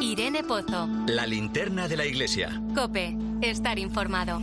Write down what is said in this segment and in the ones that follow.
Irene Pozo. La linterna de la iglesia. Cope, estar informado.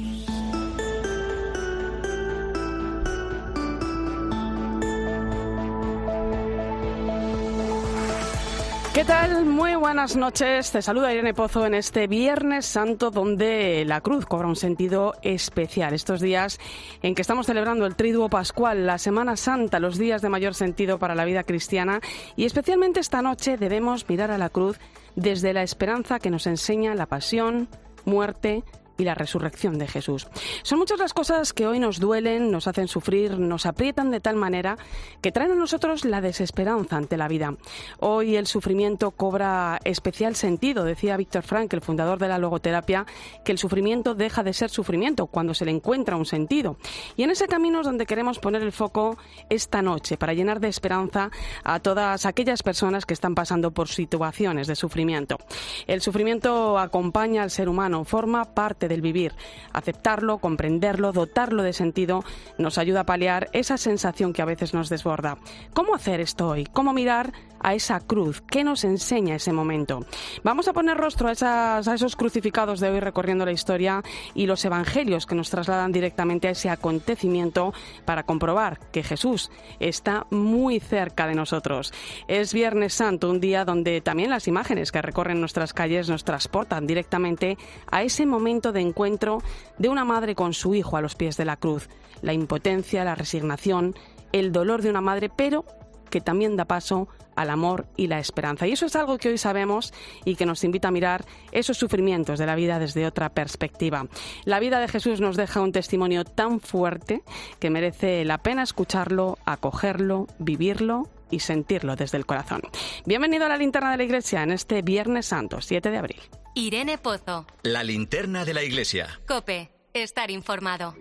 ¿Qué tal? Muy buenas noches. Te saluda Irene Pozo en este Viernes Santo donde la cruz cobra un sentido especial. Estos días en que estamos celebrando el Triduo Pascual, la Semana Santa, los días de mayor sentido para la vida cristiana y especialmente esta noche debemos mirar a la cruz desde la esperanza que nos enseña la pasión, muerte, y la resurrección de Jesús. Son muchas las cosas que hoy nos duelen, nos hacen sufrir, nos aprietan de tal manera que traen a nosotros la desesperanza ante la vida. Hoy el sufrimiento cobra especial sentido, decía Víctor Frank, el fundador de la logoterapia, que el sufrimiento deja de ser sufrimiento cuando se le encuentra un sentido. Y en ese camino es donde queremos poner el foco esta noche para llenar de esperanza a todas aquellas personas que están pasando por situaciones de sufrimiento. El sufrimiento acompaña al ser humano, forma parte del vivir. Aceptarlo, comprenderlo, dotarlo de sentido nos ayuda a paliar esa sensación que a veces nos desborda. ¿Cómo hacer esto hoy? ¿Cómo mirar a esa cruz? ¿Qué nos enseña ese momento? Vamos a poner rostro a, a esos crucificados de hoy recorriendo la historia y los evangelios que nos trasladan directamente a ese acontecimiento para comprobar que Jesús está muy cerca de nosotros. Es Viernes Santo, un día donde también las imágenes que recorren nuestras calles nos transportan directamente a ese momento de de encuentro de una madre con su hijo a los pies de la cruz, la impotencia, la resignación, el dolor de una madre, pero que también da paso al amor y la esperanza. Y eso es algo que hoy sabemos y que nos invita a mirar esos sufrimientos de la vida desde otra perspectiva. La vida de Jesús nos deja un testimonio tan fuerte que merece la pena escucharlo, acogerlo, vivirlo y sentirlo desde el corazón. Bienvenido a la linterna de la iglesia en este Viernes Santo, 7 de abril. Irene Pozo. La linterna de la iglesia. Cope, estar informado.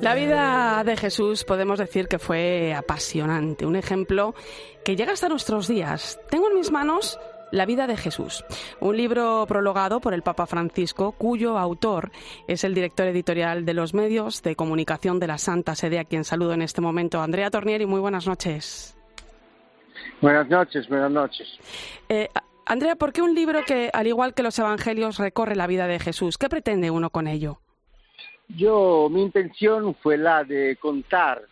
La vida de Jesús podemos decir que fue apasionante, un ejemplo que llega hasta nuestros días. Tengo en mis manos la vida de Jesús, un libro prologado por el Papa Francisco, cuyo autor es el director editorial de los medios de comunicación de la Santa Sede, a quien saludo en este momento. Andrea Tornieri, muy buenas noches. Buenas noches, buenas noches. Eh, Andrea, ¿por qué un libro que, al igual que los Evangelios, recorre la vida de Jesús? ¿Qué pretende uno con ello? Yo, mi intención fue la de contar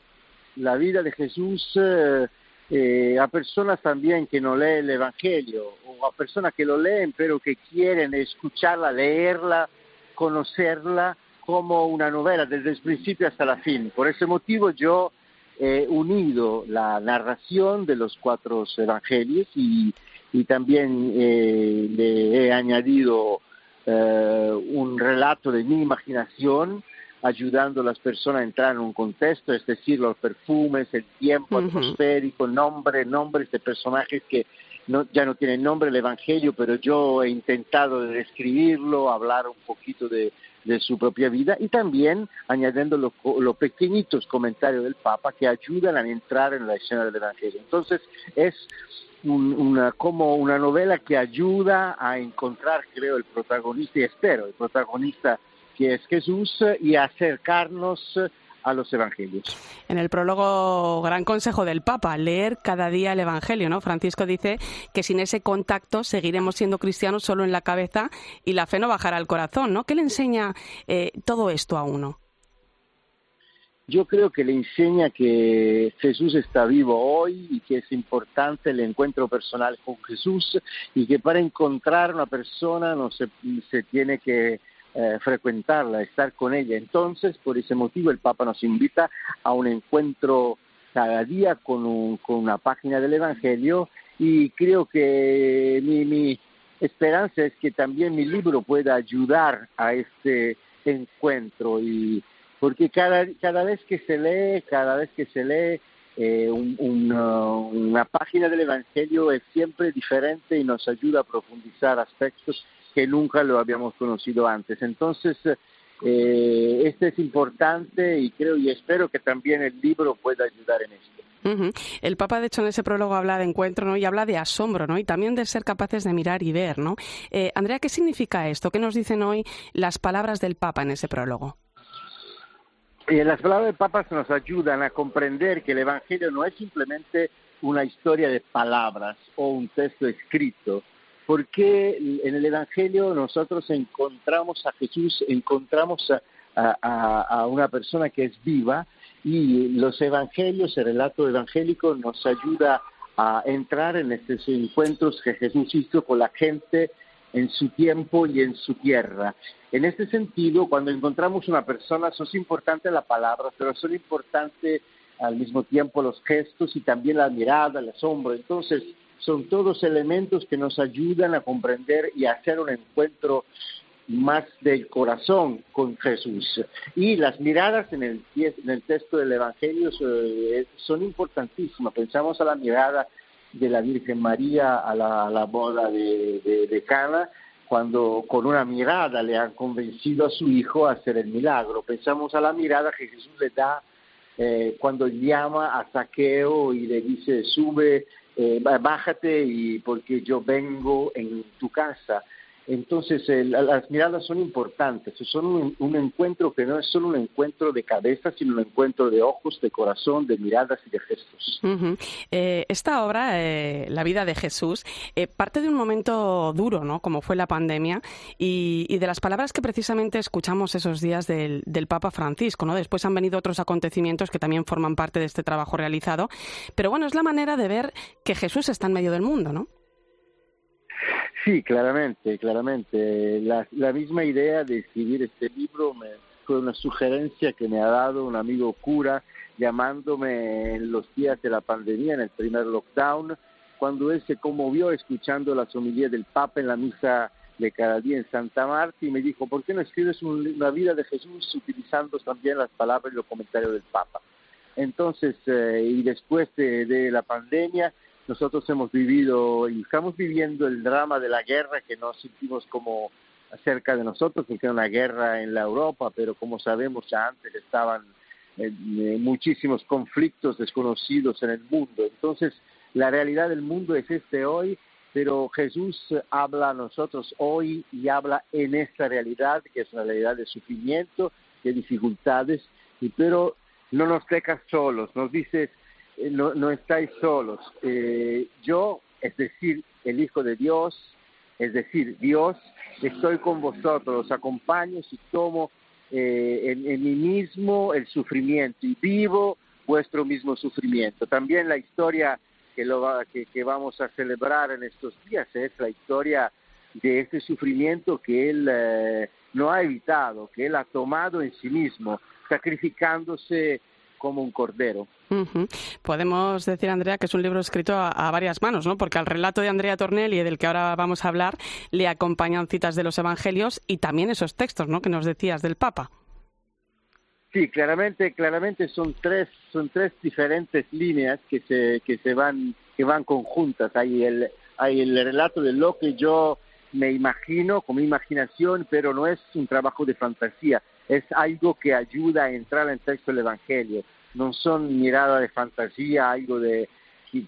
la vida de Jesús eh, eh, a personas también que no leen el Evangelio o a personas que lo leen pero que quieren escucharla, leerla, conocerla como una novela desde el principio hasta la fin. Por ese motivo yo he unido la narración de los cuatro evangelios y, y también eh, le he añadido eh, un relato de mi imaginación ayudando a las personas a entrar en un contexto, es decir, los perfumes, el tiempo atmosférico, nombre, nombres de personajes que no, ya no tienen nombre el Evangelio, pero yo he intentado describirlo, hablar un poquito de, de su propia vida y también añadiendo los pequeñitos comentarios del Papa que ayudan a entrar en la escena del Evangelio. Entonces es como una novela que ayuda a encontrar, creo, el protagonista, y espero, el protagonista que es Jesús, y acercarnos a los evangelios. En el prólogo, gran consejo del Papa, leer cada día el Evangelio, ¿no? Francisco dice que sin ese contacto seguiremos siendo cristianos solo en la cabeza y la fe no bajará al corazón, ¿no? ¿Qué le enseña eh, todo esto a uno? Yo creo que le enseña que Jesús está vivo hoy y que es importante el encuentro personal con Jesús y que para encontrar una persona no se, se tiene que eh, frecuentarla, estar con ella. Entonces, por ese motivo, el Papa nos invita a un encuentro cada día con, un, con una página del Evangelio y creo que mi, mi esperanza es que también mi libro pueda ayudar a este encuentro y porque cada, cada vez que se lee, cada vez que se lee eh, una página del Evangelio es siempre diferente y nos ayuda a profundizar aspectos que nunca lo habíamos conocido antes. Entonces, eh, este es importante y creo y espero que también el libro pueda ayudar en esto. El Papa, de hecho, en ese prólogo habla de encuentro ¿no? y habla de asombro ¿no? y también de ser capaces de mirar y ver. ¿no? Eh, Andrea, ¿qué significa esto? ¿Qué nos dicen hoy las palabras del Papa en ese prólogo? Eh, las palabras del Papa nos ayudan a comprender que el Evangelio no es simplemente una historia de palabras o un texto escrito, porque en el Evangelio nosotros encontramos a Jesús, encontramos a una persona que es viva, y los evangelios, el relato evangélico nos ayuda a entrar en estos encuentros que Jesús hizo con la gente en su tiempo y en su tierra. En este sentido, cuando encontramos una persona, son importantes las palabras, pero son importantes al mismo tiempo los gestos y también la mirada, el asombro. Entonces, son todos elementos que nos ayudan a comprender y hacer un encuentro más del corazón con Jesús. Y las miradas en el, en texto del Evangelio eh, son importantísimas. Pensamos a la mirada de la Virgen María a la, boda de, Cana, cuando con una mirada le han convencido a su hijo a hacer el milagro. Pensamos a la mirada que Jesús le da eh, cuando llama a Saqueo y le dice, sube, eh, bájate y porque yo vengo en tu casa. Entonces, las miradas son importantes, son un, encuentro que no es solo un encuentro de cabeza, sino un encuentro de ojos, de corazón, de miradas y de gestos. Eh, esta obra, eh, La vida de Jesús, eh, parte de un momento duro, ¿no? Como fue la pandemia, y, de las palabras que precisamente escuchamos esos días del, del, Papa Francisco, ¿no? Después han venido otros acontecimientos que también forman parte de este trabajo realizado, pero bueno, es la manera de ver que Jesús está en medio del mundo, ¿no? Sí, claramente, claramente. La, la, misma idea de escribir este libro me, fue una sugerencia que me ha dado un amigo cura llamándome en los días de la pandemia, en el primer lockdown, cuando él se conmovió escuchando la homilías del Papa en la misa de cada día en Santa Marta y me dijo, ¿por qué no escribes una vida de Jesús utilizando también las palabras y los comentarios del Papa? Entonces, eh, y después de la pandemia, nosotros hemos vivido y estamos viviendo el drama de la guerra que no sentimos como cerca de nosotros, porque era una guerra en la Europa, pero como sabemos ya antes estaban eh, muchísimos conflictos desconocidos en el mundo. Entonces, la realidad del mundo es este hoy, pero Jesús habla a nosotros hoy y habla en esta realidad, que es una realidad de sufrimiento, de dificultades, pero no nos deja solos, nos dice eh, no, no estáis solos. Eh, yo, es decir, el Hijo de Dios, es decir, Dios, estoy con vosotros, os acompaño y tomo eh, en, mí mismo el sufrimiento y vivo vuestro mismo sufrimiento. También la historia que, lo que vamos a celebrar en estos días es la historia de este sufrimiento que Él no ha evitado, que Él ha tomado en sí mismo, sacrificándose como un cordero. Podemos decir, Andrea, que es un libro escrito a, varias manos, ¿no? Porque al relato de Andrea Tornelli, del que ahora vamos a hablar, le acompañan citas de los evangelios y también esos textos, ¿no? Que nos decías del Papa. Sí, claramente, claramente son tres, son tres diferentes líneas que se, que se van, que van conjuntas. Hay el, hay el relato de lo que yo me imagino con mi imaginación, pero no es un trabajo de fantasía, es algo que ayuda a entrar en texto del Evangelio. No son miradas de fantasía, algo de,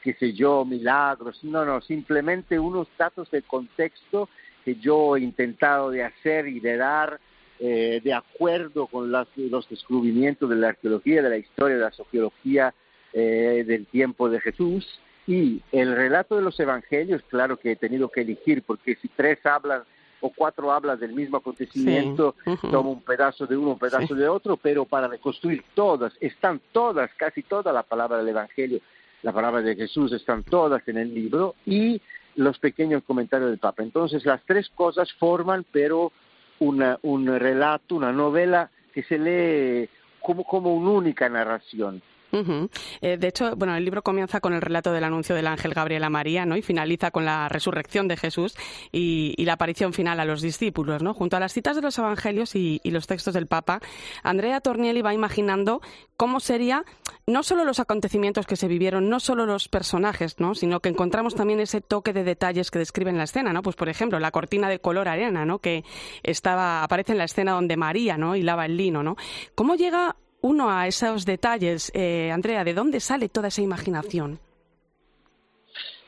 qué sé yo, milagros, no, no, simplemente unos datos de contexto que yo he intentado de hacer y de dar eh, de acuerdo con los descubrimientos de la arqueología, de la historia, de la sociología eh, del tiempo de Jesús. Y el relato de los evangelios, claro que he tenido que elegir, porque si tres hablan o cuatro hablan del mismo acontecimiento, tomo un pedazo de uno, un pedazo de otro, pero para reconstruir todas, están todas, casi toda la palabra del Evangelio, la palabra de Jesús, están todas en el libro y los pequeños comentarios del Papa. Entonces las tres cosas forman, pero una, un relato, una novela que se lee como, como una única narración. Eh, de hecho, bueno, el libro comienza con el relato del anuncio del ángel Gabriel a María, ¿no? Y finaliza con la resurrección de Jesús y, la aparición final a los discípulos, ¿no? Junto a las citas de los evangelios y, los textos del Papa, Andrea Tornielli va imaginando cómo sería no solo los acontecimientos que se vivieron, no solo los personajes, ¿no? Sino que encontramos también ese toque de detalles que describen la escena, ¿no? Pues por ejemplo, la cortina de color arena, ¿no? Que estaba aparece en la escena donde María, ¿no? Hilaba el lino, ¿no? ¿Cómo llega uno a esos detalles. Eh, Andrea, ¿de dónde sale toda esa imaginación?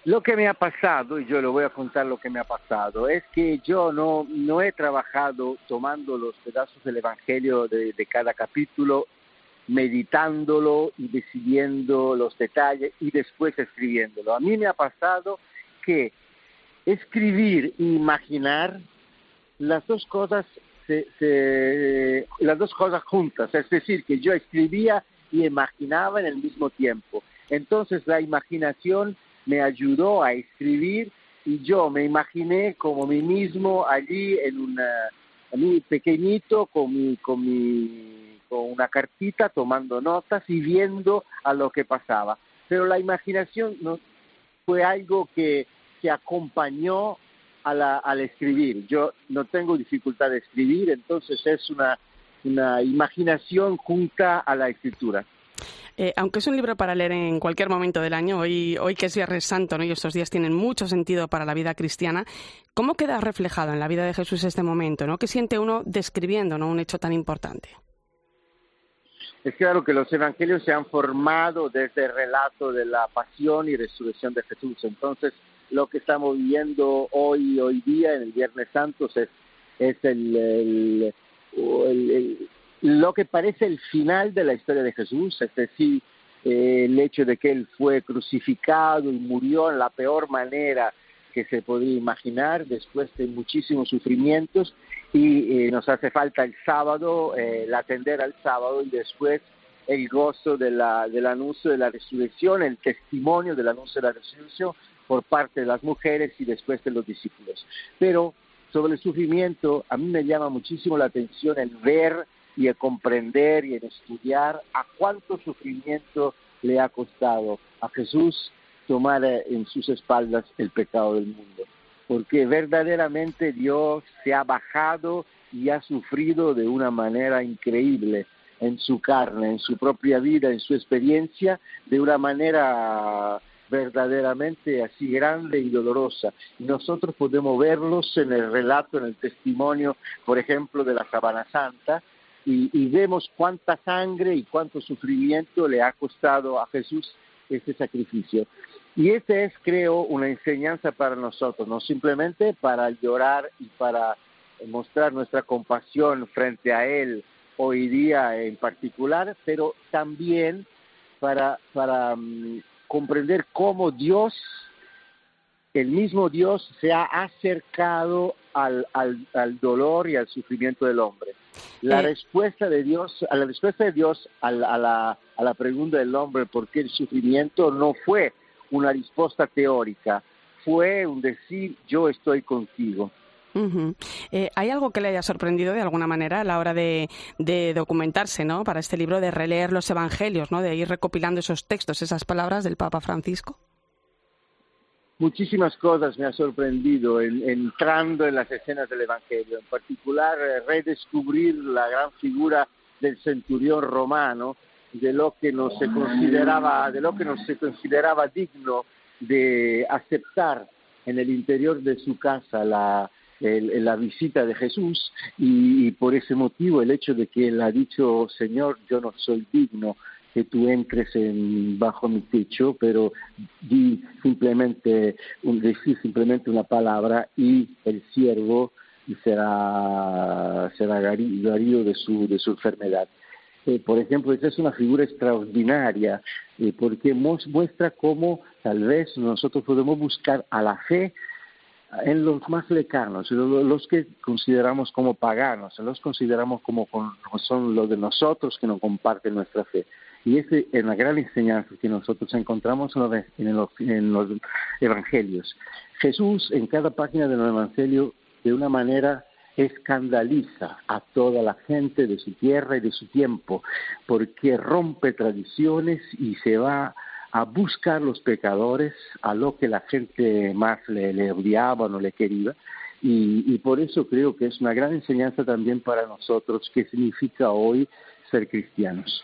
Lo que me ha pasado, y yo le voy a contar lo que me ha pasado, es que yo no, no he trabajado tomando los pedazos del Evangelio de, cada capítulo, meditándolo y decidiendo los detalles y después escribiéndolo. A mí me ha pasado que escribir e imaginar las dos cosas se, las dos cosas juntas, es decir, que yo escribía y imaginaba en el mismo tiempo. Entonces la imaginación me ayudó a escribir y yo me imaginé como mí mismo allí en una, mí pequeñito con mi, con mi, con una cartita tomando notas y viendo a lo que pasaba. Pero la imaginación no, fue algo que, que acompañó al escribir. Yo no tengo dificultad de escribir, entonces es una, una imaginación junta a la escritura. Eh, aunque es un libro para leer en cualquier momento del año, hoy, hoy que es Viernes Santo ¿no? y estos días tienen mucho sentido para la vida cristiana, ¿cómo queda reflejado en la vida de Jesús este momento? ¿no? ¿Qué siente uno describiendo ¿no? un hecho tan importante? Es claro que los evangelios se han formado desde el relato de la pasión y resurrección de Jesús. Entonces, lo que estamos viviendo hoy, hoy día, en el Viernes Santo, es, es el, lo que parece el final de la historia de Jesús, es decir, eh, el hecho de que Él fue crucificado y murió en la peor manera que se podía imaginar después de muchísimos sufrimientos y eh, nos hace falta el sábado, eh, el atender al sábado y después el gozo de la, del anuncio de la resurrección, el testimonio del anuncio de la resurrección, por parte de las mujeres y después de los discípulos. Pero sobre el sufrimiento, a mí me llama muchísimo la atención el ver y el comprender y el estudiar a cuánto sufrimiento le ha costado a Jesús tomar en sus espaldas el pecado del mundo. Porque verdaderamente Dios se ha bajado y ha sufrido de una manera increíble en su carne, en su propia vida, en su experiencia, de una manera verdaderamente así grande y dolorosa. Y nosotros podemos verlos en el relato, en el testimonio, por ejemplo, de la Sabana Santa, y, vemos cuánta sangre y cuánto sufrimiento le ha costado a Jesús este sacrificio. Y esta es, creo, una enseñanza para nosotros, no simplemente para llorar y para mostrar nuestra compasión frente a Él hoy día en particular, pero también para, para mm, comprender cómo Dios, el mismo Dios, se ha acercado al, al, dolor y al sufrimiento del hombre. La eh. respuesta de Dios, a la respuesta de Dios a la, a, la, a la pregunta del hombre por qué el sufrimiento no fue una respuesta teórica, fue un decir yo estoy contigo. Eh, ¿Hay algo que le haya sorprendido de alguna manera a la hora de, documentarse ¿no? para este libro, de releer los evangelios, ¿no? de ir recopilando esos textos, esas palabras del Papa Francisco? Muchísimas cosas me ha sorprendido entrando en las escenas del Evangelio, en particular eh, redescubrir la gran figura del centurión romano, de lo que no se consideraba, de lo que no se consideraba digno de aceptar en el interior de su casa la, la visita de Jesús y, por ese motivo el hecho de que él ha dicho, Señor, yo no soy digno que tú entres en, bajo mi techo, pero di simplemente, un, decir simplemente una palabra y el siervo será, será guarido de su, de su enfermedad. Eh, por ejemplo, esa es una figura extraordinaria eh, porque muestra cómo tal vez nosotros podemos buscar a la fe en los más lejanos, los que consideramos como paganos, los consideramos como son los de nosotros que no comparten nuestra fe. Y esa es la gran enseñanza que nosotros encontramos en los, en los evangelios. Jesús en cada página del evangelio, de una manera escandaliza a toda la gente de su tierra y de su tiempo, porque rompe tradiciones y se va a buscar los pecadores, a lo que la gente más le, le odiaba no le quería, y, y, por eso creo que es una gran enseñanza también para nosotros qué significa hoy ser cristianos.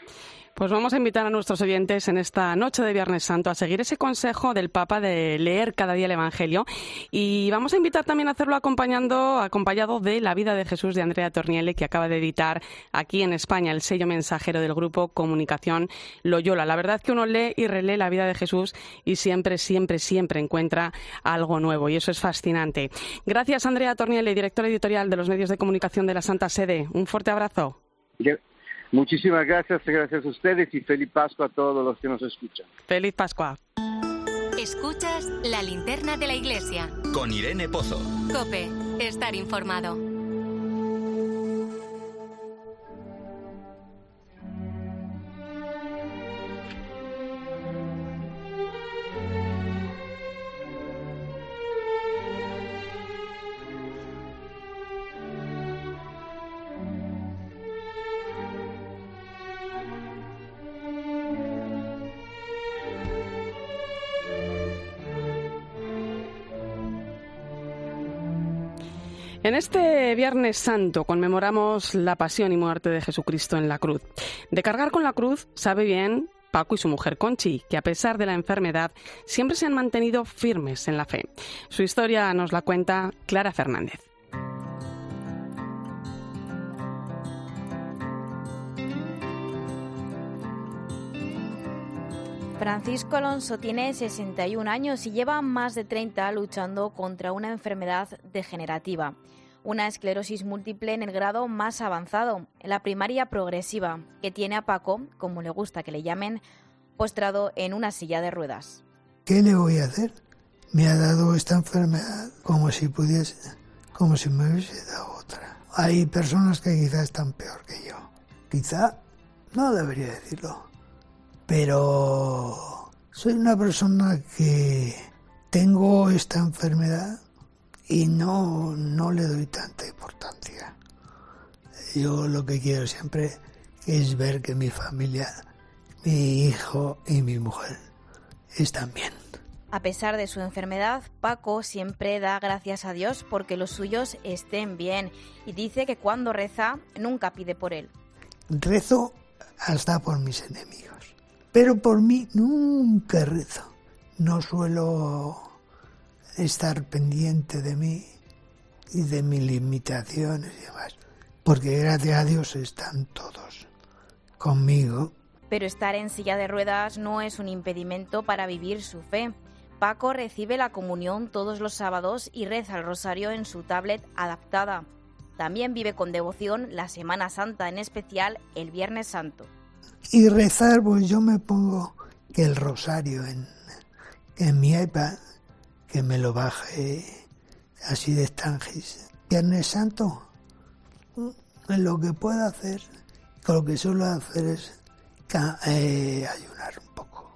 Pues vamos a invitar a nuestros oyentes en esta noche de Viernes Santo a seguir ese consejo del Papa de leer cada día el Evangelio y vamos a invitar también a hacerlo acompañando, acompañado de La vida de Jesús de Andrea Torniele que acaba de editar aquí en España el sello mensajero del grupo Comunicación Loyola. La verdad es que uno lee y relee la vida de Jesús y siempre, siempre, siempre encuentra algo nuevo y eso es fascinante. Gracias Andrea Torniele, directora editorial de los medios de comunicación de la Santa Sede. Un fuerte abrazo. Muchísimas gracias, gracias a ustedes y feliz Pascua a todos los que nos escuchan. Feliz Pascua. Escuchas la linterna de la iglesia. Con Irene Pozo. Cope, estar informado. En este Viernes Santo conmemoramos la pasión y muerte de Jesucristo en la cruz. De cargar con la cruz sabe bien Paco y su mujer Conchi, que a pesar de la enfermedad siempre se han mantenido firmes en la fe. Su historia nos la cuenta Clara Fernández. Francisco Alonso tiene 61 años y lleva más de 30 luchando contra una enfermedad degenerativa, una esclerosis múltiple en el grado más avanzado, la primaria progresiva, que tiene a Paco, como le gusta que le llamen, postrado en una silla de ruedas. ¿Qué le voy a hacer? Me ha dado esta enfermedad como si pudiese, como si me hubiese dado otra. Hay personas que quizá están peor que yo. Quizá, no debería decirlo, pero soy una persona que tengo esta enfermedad y no, no le doy tanta importancia. Yo lo que quiero siempre es ver que mi familia, mi hijo y mi mujer están bien. A pesar de su enfermedad, Paco siempre da gracias a Dios porque los suyos estén bien y dice que cuando reza nunca pide por él. Rezo hasta por mis enemigos pero por mí nunca rezo. No suelo estar pendiente de mí y de mis limitaciones y demás, porque gracias a Dios están todos conmigo. Pero estar en silla de ruedas no es un impedimento para vivir su fe. Paco recibe la comunión todos los sábados y reza el rosario en su tablet adaptada. También vive con devoción la Semana Santa, en especial el Viernes Santo. Y rezar, pues yo me pongo que el rosario en, en mi iPad, que me lo baje así de estanges. Viernes Santo, lo que puedo hacer, lo que suelo hacer es eh, ayunar un poco.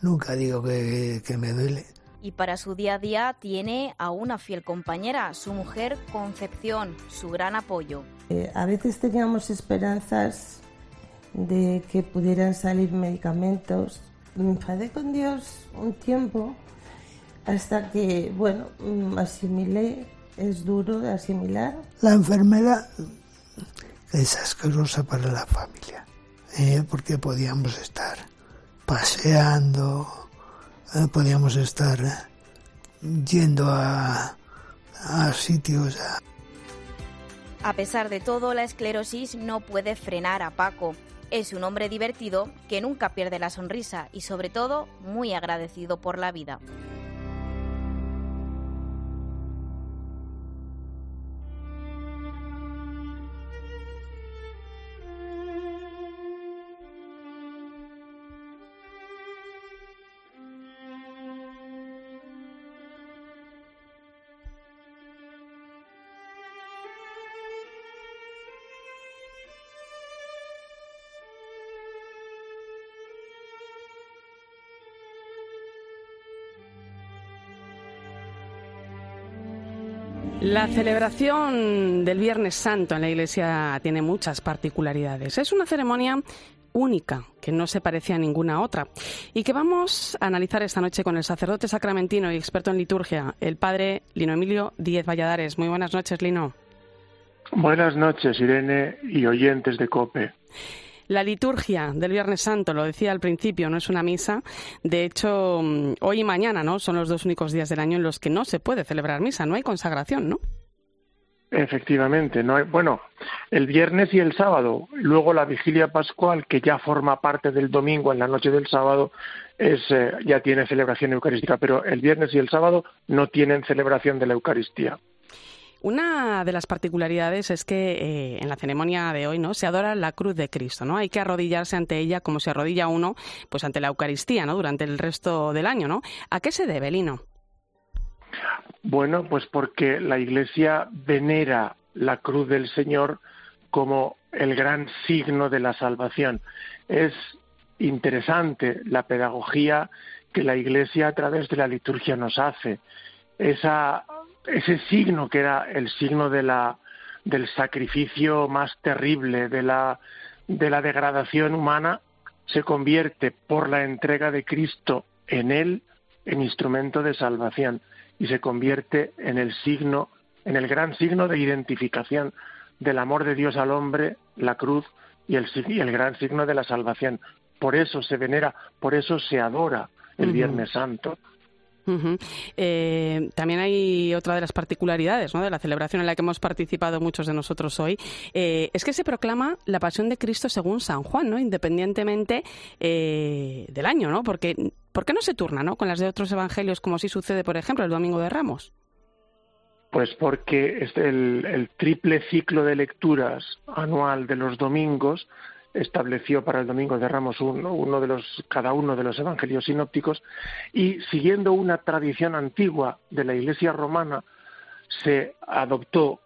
Nunca digo que, que me duele. Y para su día a día tiene a una fiel compañera, su mujer Concepción, su gran apoyo. Eh, a veces teníamos esperanzas de que pudieran salir medicamentos. Me enfadé con Dios un tiempo hasta que, bueno, asimilé, es duro de asimilar. La enfermedad es asquerosa para la familia, ¿eh? porque podíamos estar paseando, ¿eh? podíamos estar yendo a, a sitios. A... a pesar de todo, la esclerosis no puede frenar a Paco. Es un hombre divertido que nunca pierde la sonrisa y sobre todo muy agradecido por la vida. La celebración del Viernes Santo en la Iglesia tiene muchas particularidades. Es una ceremonia única, que no se parece a ninguna otra, y que vamos a analizar esta noche con el sacerdote sacramentino y experto en liturgia, el padre Lino Emilio Díez Valladares. Muy buenas noches, Lino. Buenas noches, Irene y oyentes de COPE. La liturgia del Viernes Santo, lo decía al principio, no es una misa. De hecho, mm, hoy y mañana no son los dos únicos días del año en los que no se puede celebrar misa, no hay consagración, ¿no? Efectivamente, no hay, bueno, el viernes y el sábado, luego la vigilia pascual que ya forma parte del domingo en la noche del sábado es eh, ya tiene celebración eucarística, pero el viernes y el sábado no tienen celebración de la Eucaristía. Una de las particularidades es que eh, en la ceremonia de hoy no se adora la cruz de Cristo, ¿no? Hay que arrodillarse ante ella como se arrodilla uno, pues ante la Eucaristía, ¿no? Durante el resto del año, ¿no? ¿A qué se debe, Lino? Bueno, pues porque la Iglesia venera la cruz del Señor como el gran signo de la salvación. Es interesante la pedagogía que la Iglesia a través de la liturgia nos hace. Esa ese signo que era el signo de la, del sacrificio más terrible, de la, de la degradación humana, se convierte por la entrega de Cristo en él en instrumento de salvación y se convierte en el signo, en el gran signo de identificación del amor de Dios al hombre, la cruz y el, y el gran signo de la salvación. Por eso se venera, por eso se adora el Viernes Santo, eh, también hay otra de las particularidades de la celebración en la que hemos participado muchos de nosotros hoy, eh, es que se proclama la pasión de Cristo según San Juan, ¿no? independientemente eh, del año, ¿no? Porque, ¿Por qué no se turna ¿no? con las de otros evangelios como si sucede, por ejemplo, el Domingo de Ramos? Pues porque el, el triple ciclo de lecturas anual de los domingos estableció para el domingo de Ramos uno, de los, cada uno de los evangelios sinópticos y siguiendo una tradición antigua de la Iglesia romana se adoptó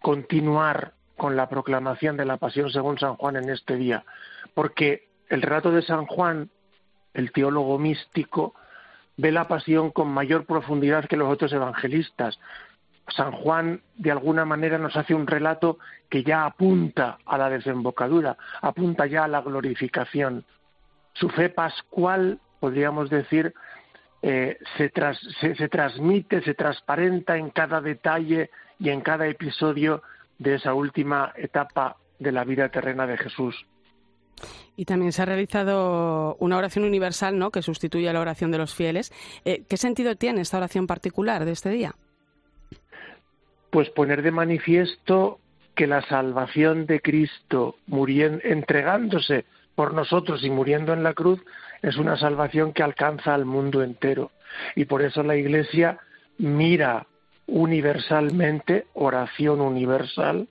continuar con la proclamación de la pasión según San Juan en este día, porque el relato de San Juan, el teólogo místico, ve la pasión con mayor profundidad que los otros evangelistas, San Juan de alguna manera nos hace un relato que ya apunta a la desembocadura, apunta ya a la glorificación. Su fe pascual, podríamos decir, eh, se, se, transmite, se transparenta en cada detalle y en cada episodio de esa última etapa de la vida terrena de Jesús. Y también se ha realizado una oración universal, ¿no?, que sustituye a la oración de los fieles. Eh, ¿Qué sentido tiene esta oración particular de este día? Pues poner de manifiesto que la salvación de Cristo entregándose por nosotros y muriendo en la cruz es una salvación que alcanza al mundo entero. Y por eso la Iglesia mira universalmente, oración universal,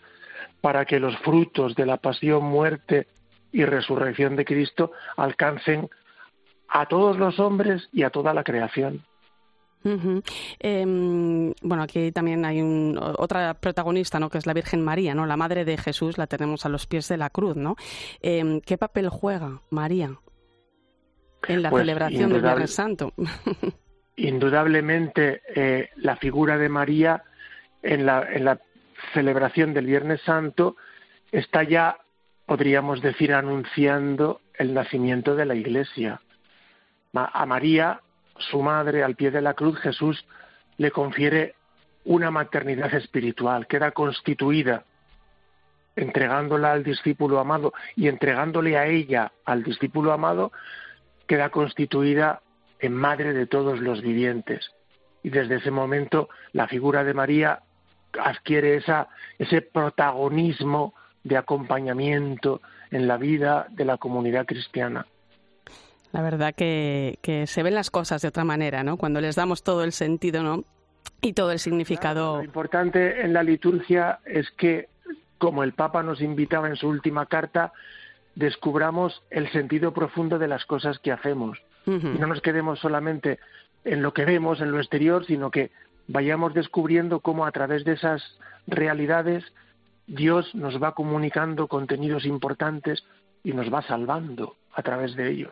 para que los frutos de la pasión, muerte y resurrección de Cristo alcancen a todos los hombres y a toda la creación. Em, bueno, aquí también hay otra protagonista, ¿no? Que es la Virgen María, ¿no? La Madre de Jesús, la tenemos a los pies de la cruz, ¿no? Em, ¿Qué papel juega María en la pues celebración del Viernes Santo? indudablemente, eh, la figura de María en la, en la celebración del Viernes Santo está ya, podríamos decir, anunciando el nacimiento de la Iglesia. A María su madre al pie de la cruz, Jesús le confiere una maternidad espiritual, queda constituida entregándola al discípulo amado y entregándole a ella, al discípulo amado, queda constituida en madre de todos los vivientes. Y desde ese momento la figura de María adquiere esa, ese protagonismo de acompañamiento en la vida de la comunidad cristiana. La verdad que, se ven las cosas de otra manera, ¿no? Cuando les damos todo el sentido, ¿no? Y todo el significado. lo importante en la liturgia es que, como el Papa nos invitaba en su última carta, descubramos el sentido profundo de las cosas que hacemos. Y no nos quedemos solamente en lo que vemos, en lo exterior, sino que vayamos descubriendo cómo a través de esas realidades Dios nos va comunicando contenidos importantes y nos va salvando a través de ellos.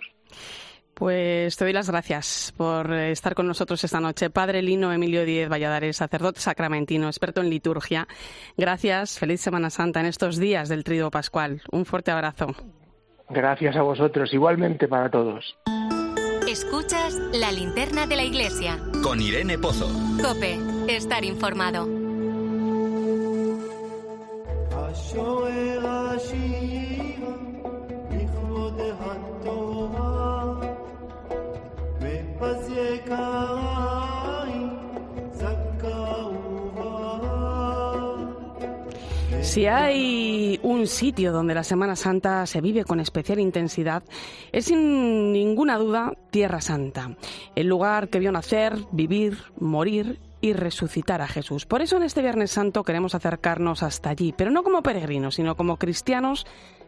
Pues te doy las gracias por estar con nosotros esta noche. Padre Lino Emilio Díez Valladares, sacerdote sacramentino, experto en liturgia. Gracias, feliz Semana Santa en estos días del Trido Pascual. Un fuerte abrazo. Gracias a vosotros, igualmente para todos. Escuchas la linterna de la iglesia. Con Irene Pozo. Cope, estar informado. Si hay un sitio donde la Semana Santa se vive con especial intensidad, es sin ninguna duda Tierra Santa, el lugar que vio nacer, vivir, morir y resucitar a Jesús. Por eso en este Viernes Santo queremos acercarnos hasta allí, pero no como peregrinos, sino como cristianos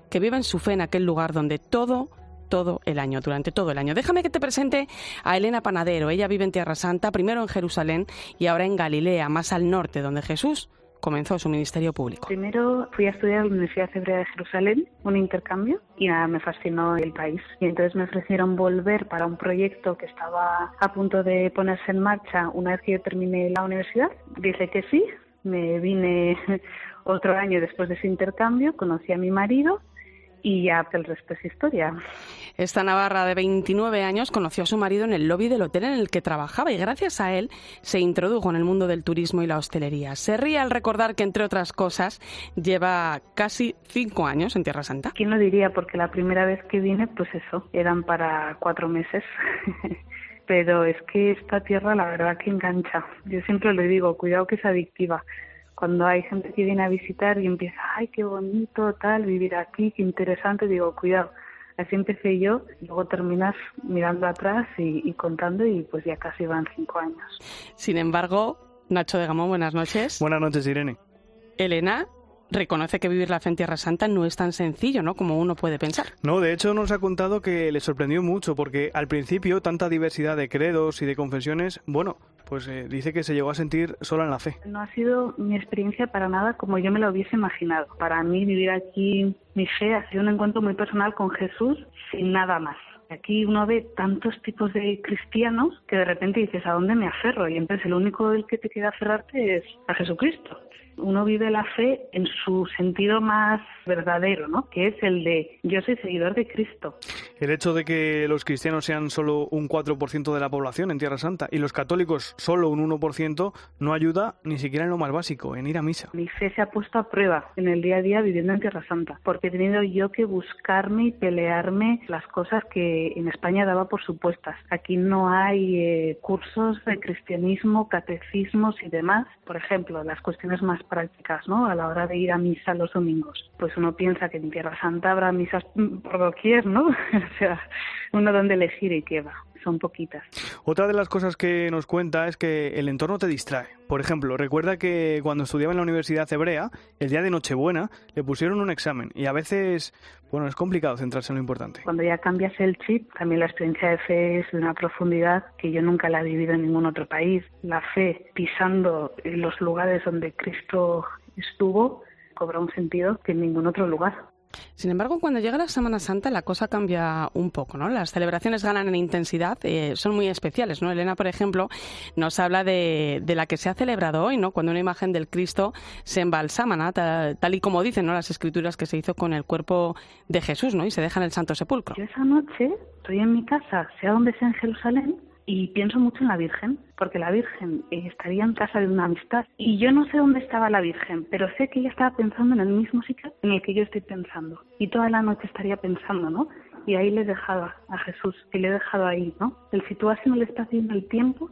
que viven su fe en aquel lugar donde todo todo el año, durante todo el año. Déjame que te presente a Elena Panadero. Ella vive en Tierra Santa, primero en Jerusalén y ahora en Galilea, más al norte, donde Jesús comenzó su ministerio público? Primero fui a estudiar a la Universidad Hebrea de Jerusalén, un intercambio, y me fascinó el país. Y entonces me ofrecieron volver para un proyecto que estaba a punto de ponerse en marcha una vez que yo terminé la universidad. Dije que sí, me vine otro año después de ese intercambio, conocí a mi marido y ya el resto es historia. Esta navarra de 29 años conoció a su marido en el lobby del hotel en el que trabajaba y gracias a él se introdujo en el mundo del turismo y la hostelería. Se ríe al recordar que, entre otras cosas, lleva casi cinco años en Tierra Santa. ¿Quién lo diría? Porque la primera vez que vine, pues eso, eran para cuatro meses. Pero es que esta tierra la verdad que engancha. Yo siempre le digo, cuidado que es adictiva cuando hay gente que viene a visitar y empieza, ay, qué bonito, tal, vivir aquí, qué interesante, digo, cuidado. Así empecé yo, luego terminas mirando atrás y, contando y pues ya casi van cinco años. Sin embargo, Nacho de Gamón, buenas noches. Buenas noches, Irene. Elena, reconoce que vivir la fe en Tierra Santa no es tan sencillo, ¿no? Como uno puede pensar. No, de hecho nos ha contado que le sorprendió mucho porque al principio tanta diversidad de credos y de confesiones, bueno, pues eh, dice que se llegó a sentir sola en la fe. No ha sido mi experiencia para nada como yo me lo hubiese imaginado. Para mí vivir aquí mi fe ha sido un encuentro muy personal con Jesús sin nada más. Aquí uno ve tantos tipos de cristianos que de repente dices, ¿a dónde me aferro? Y entonces el único del que te queda aferrarte es a Jesucristo uno vive la fe en su sentido más verdadero, ¿no? Que es el de yo soy seguidor de Cristo. El hecho de que los cristianos sean solo un 4% de la población en Tierra Santa y los católicos solo un 1% no ayuda ni siquiera en lo más básico, en ir a misa. Mi fe se ha puesto a prueba en el día a día viviendo en Tierra Santa, porque he tenido yo que buscarme y pelearme las cosas que en España daba por supuestas. Aquí no hay eh, cursos de cristianismo, catecismos y demás. Por ejemplo, las cuestiones más prácticas, ¿no? A la hora de ir a misa los domingos. Pues uno piensa que en Tierra Santa habrá misas por doquier, ¿no? o sea, uno donde elegir y qué va son poquitas. Otra de las cosas que nos cuenta es que el entorno te distrae. Por ejemplo, recuerda que cuando estudiaba en la Universidad Hebrea, el día de Nochebuena, le pusieron un examen y a veces, bueno, es complicado centrarse en lo importante. Cuando ya cambias el chip, también la experiencia de fe es de una profundidad que yo nunca la he vivido en ningún otro país. La fe pisando en los lugares donde Cristo estuvo cobra un sentido que en ningún otro lugar. Sin embargo, cuando llega la Semana Santa la cosa cambia un poco, ¿no? Las celebraciones ganan en intensidad, eh, son muy especiales, ¿no? Elena, por ejemplo, nos habla de, la que se ha celebrado hoy, ¿no? Cuando una imagen del Cristo se embalsama, tal, tal, y como dicen, ¿no? Las escrituras que se hizo con el cuerpo de Jesús, ¿no? Y se deja en el Santo Sepulcro. Yo esa noche estoy en mi casa, sea donde sea en Jerusalén, y pienso mucho en la Virgen, porque la Virgen eh, estaría en casa de una amistad y yo no sé dónde estaba la Virgen, pero sé que ella estaba pensando en el mismo sitio en el que yo estoy pensando y toda la noche estaría pensando, ¿no? Y ahí le he dejado a Jesús y le he dejado ahí, ¿no? El situarse en el espacio y en el tiempo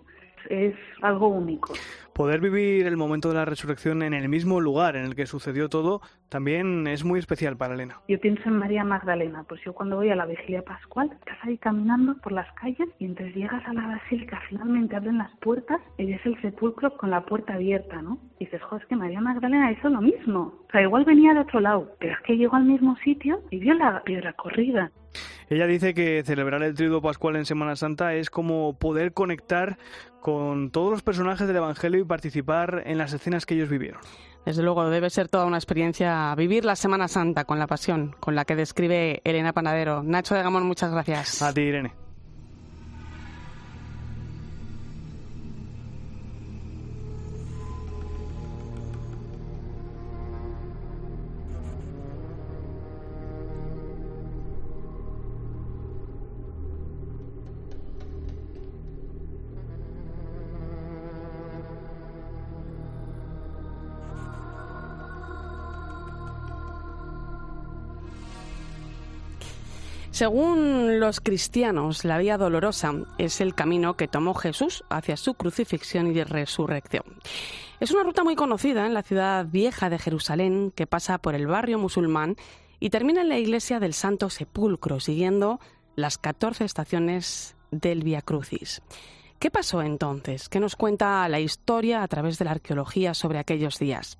es algo único. Poder vivir el momento de la resurrección en el mismo lugar en el que sucedió todo también es muy especial para Elena. Yo pienso en María Magdalena, pues yo cuando voy a la vigilia pascual, estás ahí caminando por las calles y entonces llegas a la basílica, finalmente abren las puertas y es el sepulcro con la puerta abierta, ¿no? Y dices, joder, es que María Magdalena hizo lo mismo. O sea, igual venía de otro lado, pero es que llegó al mismo sitio y vio la piedra corrida. Ella dice que celebrar el Triduo Pascual en Semana Santa es como poder conectar con todos los personajes del Evangelio y participar en las escenas que ellos vivieron. Desde luego, debe ser toda una experiencia vivir la Semana Santa con la pasión con la que describe Elena Panadero. Nacho de Gamón, muchas gracias. A ti, Irene. Según los cristianos, la vía dolorosa es el camino que tomó Jesús hacia su crucifixión y resurrección. Es una ruta muy conocida en la ciudad vieja de Jerusalén que pasa por el barrio musulmán y termina en la iglesia del Santo Sepulcro, siguiendo las 14 estaciones del Via Crucis. ¿Qué pasó entonces? ¿Qué nos cuenta la historia a través de la arqueología sobre aquellos días?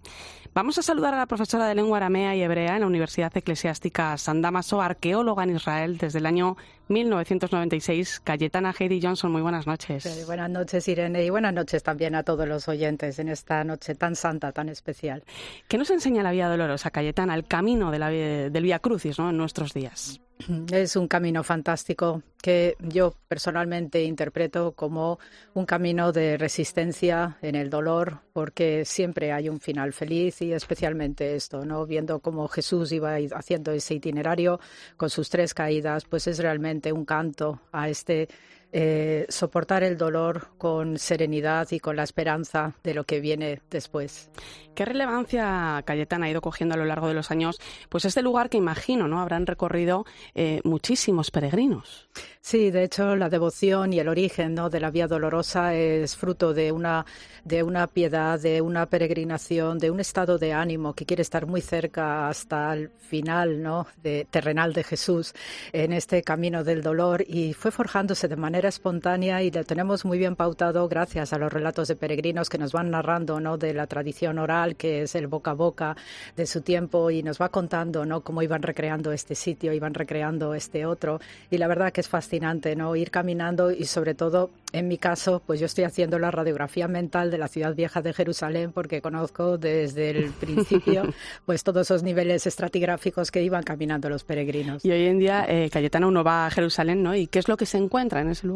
Vamos a saludar a la profesora de lengua aramea y hebrea en la Universidad Eclesiástica San Damaso, arqueóloga en Israel desde el año 1996, Cayetana Heidi Johnson. Muy buenas noches. buenas noches, Irene, y buenas noches también a todos los oyentes en esta noche tan santa, tan especial. ¿Qué nos enseña la Vía Dolorosa, Cayetana, el camino de la, del Vía Crucis ¿no? en nuestros días? Es un camino fantástico que yo personalmente interpreto como un camino de resistencia en el dolor, porque siempre hay un final feliz y especialmente esto, ¿no? Viendo cómo Jesús iba haciendo ese itinerario con sus tres caídas, pues es realmente un canto a este eh, soportar el dolor con serenidad y con la esperanza de lo que viene después. ¿Qué relevancia, Cayetana, ha ido cogiendo a lo largo de los años? Pues este lugar que imagino, ¿no? Habrán recorrido eh, muchísimos peregrinos. Sí, de hecho, la devoción y el origen ¿no? de la Vía Dolorosa es fruto de una, de una piedad, de una peregrinación, de un estado de ánimo que quiere estar muy cerca hasta el final ¿no? de, terrenal de Jesús en este camino del dolor y fue forjándose de manera espontánea y lo tenemos muy bien pautado gracias a los relatos de peregrinos que nos van narrando ¿no? de la tradición oral, que es el boca a boca de su tiempo y nos va contando ¿no? cómo iban recreando este sitio, iban recreando este otro y la verdad que es fascinante ¿no? Ir caminando y sobre todo, en mi caso, pues yo estoy haciendo la radiografía mental de la ciudad vieja de Jerusalén porque conozco desde el principio pues todos esos niveles estratigráficos que iban caminando los peregrinos. Y hoy en día, eh, Cayetana, uno va a Jerusalén, ¿no? ¿Y qué es lo que se encuentra en ese lugar?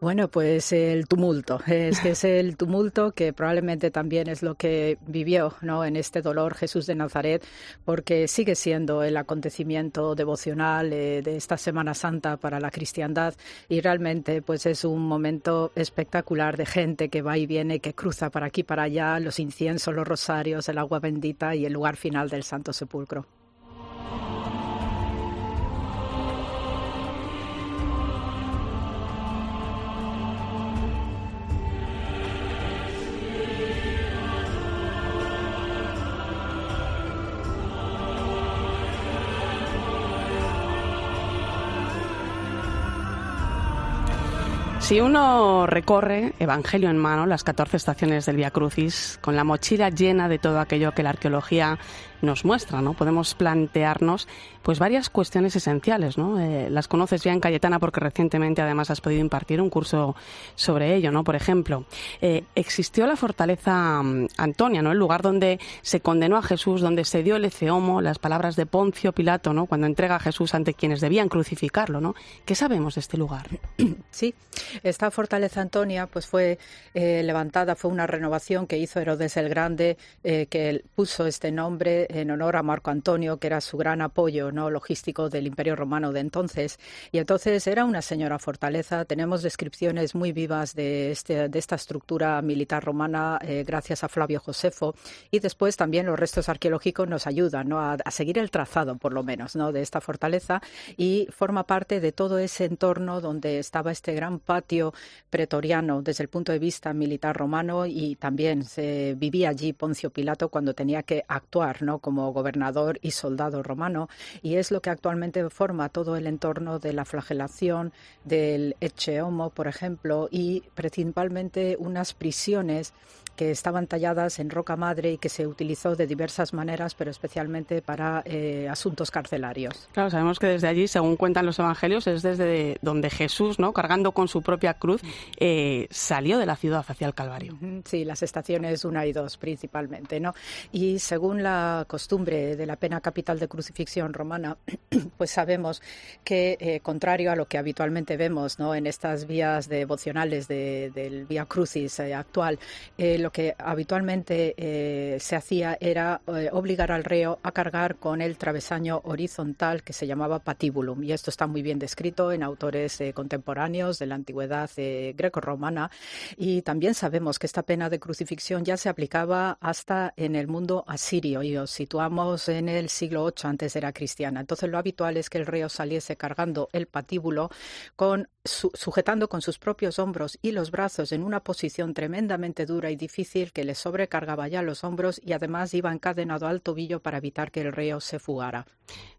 Bueno, pues el tumulto. Es que es el tumulto que probablemente también es lo que vivió, ¿no? En este dolor Jesús de Nazaret, porque sigue siendo el acontecimiento devocional eh, de esta Semana Santa para la cristiandad y realmente pues es un momento espectacular de gente que va y viene, que cruza para aquí para allá, los inciensos, los rosarios, el agua bendita y el lugar final del Santo Sepulcro. Si uno recorre, Evangelio en mano, las 14 estaciones del Via Crucis, con la mochila llena de todo aquello que la arqueología nos muestra, ¿no? Podemos plantearnos pues varias cuestiones esenciales, ¿no? Eh, las conoces bien, Cayetana, porque recientemente además has podido impartir un curso sobre ello, ¿no? Por ejemplo, eh, existió la fortaleza mm, Antonia, ¿no? El lugar donde se condenó a Jesús, donde se dio el eceomo, las palabras de Poncio Pilato, ¿no? Cuando entrega a Jesús ante quienes debían crucificarlo, ¿no? ¿Qué sabemos de este lugar? Sí, esta fortaleza Antonia pues fue eh, levantada, fue una renovación que hizo Herodes el Grande, que puso este nombre en honor a Marco Antonio, que era su gran apoyo no logístico del Imperio Romano de entonces. Y entonces era una señora fortaleza. Tenemos descripciones muy vivas de, este, de esta estructura militar romana eh, gracias a Flavio Josefo. Y después también los restos arqueológicos nos ayudan ¿no? a, seguir el trazado, por lo menos, ¿no? de esta fortaleza y forma parte de todo ese entorno donde estaba este gran patio pretoriano desde el punto de vista militar romano y también se vivía allí Poncio Pilato cuando tenía que actuar ¿no? Como gobernador y soldado romano, y es lo que actualmente forma todo el entorno de la flagelación, del Ecce Homo, por ejemplo, y principalmente unas prisiones que estaban talladas en roca madre y que se utilizó de diversas maneras, pero especialmente para eh, asuntos carcelarios. Claro, sabemos que desde allí, según cuentan los evangelios, es desde donde Jesús, ¿no? cargando con su propia cruz, eh, salió de la ciudad hacia el Calvario. Sí, las estaciones una y dos principalmente, ¿no? Y según la costumbre de la pena capital de crucifixión romana, pues sabemos que, eh, contrario a lo que habitualmente vemos, ¿no? En estas vías devocionales del Vía Crucis actual, lo que habitualmente eh, se hacía era eh, obligar al reo a cargar con el travesaño horizontal que se llamaba patibulum. Y esto está muy bien descrito en autores eh, contemporáneos de la antigüedad greco-romana. Y también sabemos que esta pena de crucifixión ya se aplicaba hasta en el mundo asirio y os situamos en el siglo VIII antes era cristiana. Entonces lo habitual es que el reo saliese cargando el patíbulo con sujetando con sus propios hombros y los brazos en una posición tremendamente dura y difícil que le sobrecargaba ya los hombros y además iba encadenado al tobillo para evitar que el reo se fugara.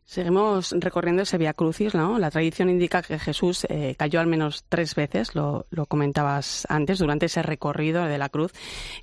Seguimos recorriendo ese Via Crucis, ¿no? La tradición indica que Jesús eh, cayó al menos tres veces, lo, lo, comentabas antes, durante ese recorrido de la cruz.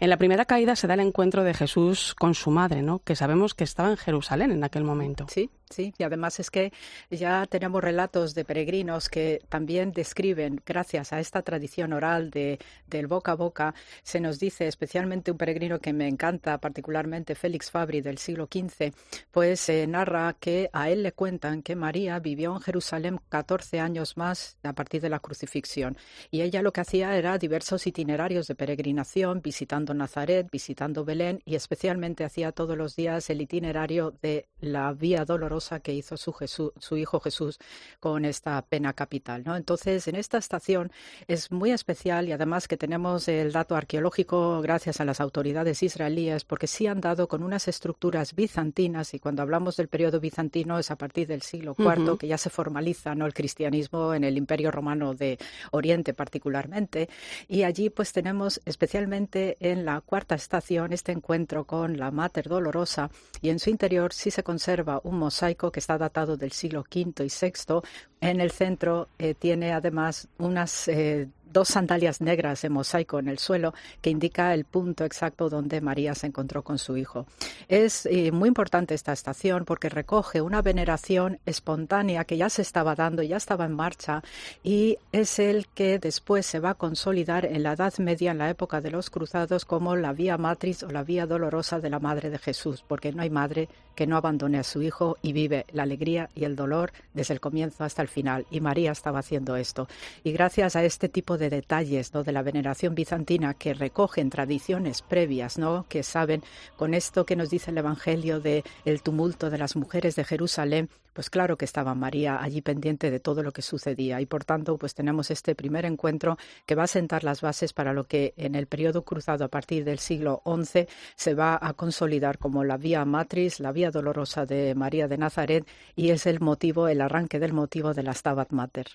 En la primera caída se da el encuentro de Jesús con su madre, ¿no? Que sabemos que estaba en Jerusalén en aquel momento. Sí, sí, y además es que ya tenemos relatos de peregrinos que también describen, gracias a esta tradición oral de, del boca a boca, se nos dice, especialmente un peregrino que me encanta, particularmente Félix Fabri del siglo XV, pues se narra que a él le cuentan que María vivió en Jerusalén 14 años más a partir de la crucifixión y ella lo que hacía era diversos itinerarios de peregrinación, visitando Nazaret, visitando Belén y especialmente hacía todos los días el itinerario de la vía dolorosa que hizo su, hijo Jesús con esta pena capital. ¿no? Entonces, en esta estación es muy especial y además que tenemos el dato arqueológico gracias a las autoridades israelíes porque sí han dado con unas estructuras bizantinas y cuando hablamos del periodo bizantino a partir del siglo IV, que ya se formaliza ¿no? el cristianismo en el Imperio Romano de Oriente particularmente. Y allí pues tenemos especialmente en la cuarta estación este encuentro con la Mater Dolorosa y en su interior sí se conserva un mosaico que está datado del siglo V y VI. En el centro eh, tiene además unas eh, dos sandalias negras en mosaico en el suelo que indica el punto exacto donde María se encontró con su hijo. Es eh, muy importante esta estación porque recoge una veneración espontánea que ya se estaba dando, ya estaba en marcha y es el que después se va a consolidar en la Edad Media, en la época de los cruzados, como la vía matriz o la vía dolorosa de la Madre de Jesús, porque no hay madre que no abandone a su hijo y vive la alegría y el dolor desde el comienzo hasta el final. Y María estaba haciendo esto. Y gracias a este tipo de detalles ¿no? de la veneración bizantina que recogen tradiciones previas, ¿no? que saben con esto que nos dice el Evangelio de el tumulto de las mujeres de Jerusalén, pues claro que estaba María allí pendiente de todo lo que sucedía y por tanto pues tenemos este primer encuentro que va a sentar las bases para lo que en el periodo cruzado a partir del siglo XI se va a consolidar como la vía matriz, la vía Dolorosa de María de Nazaret y es el motivo, el arranque del motivo de la Stabat Mater.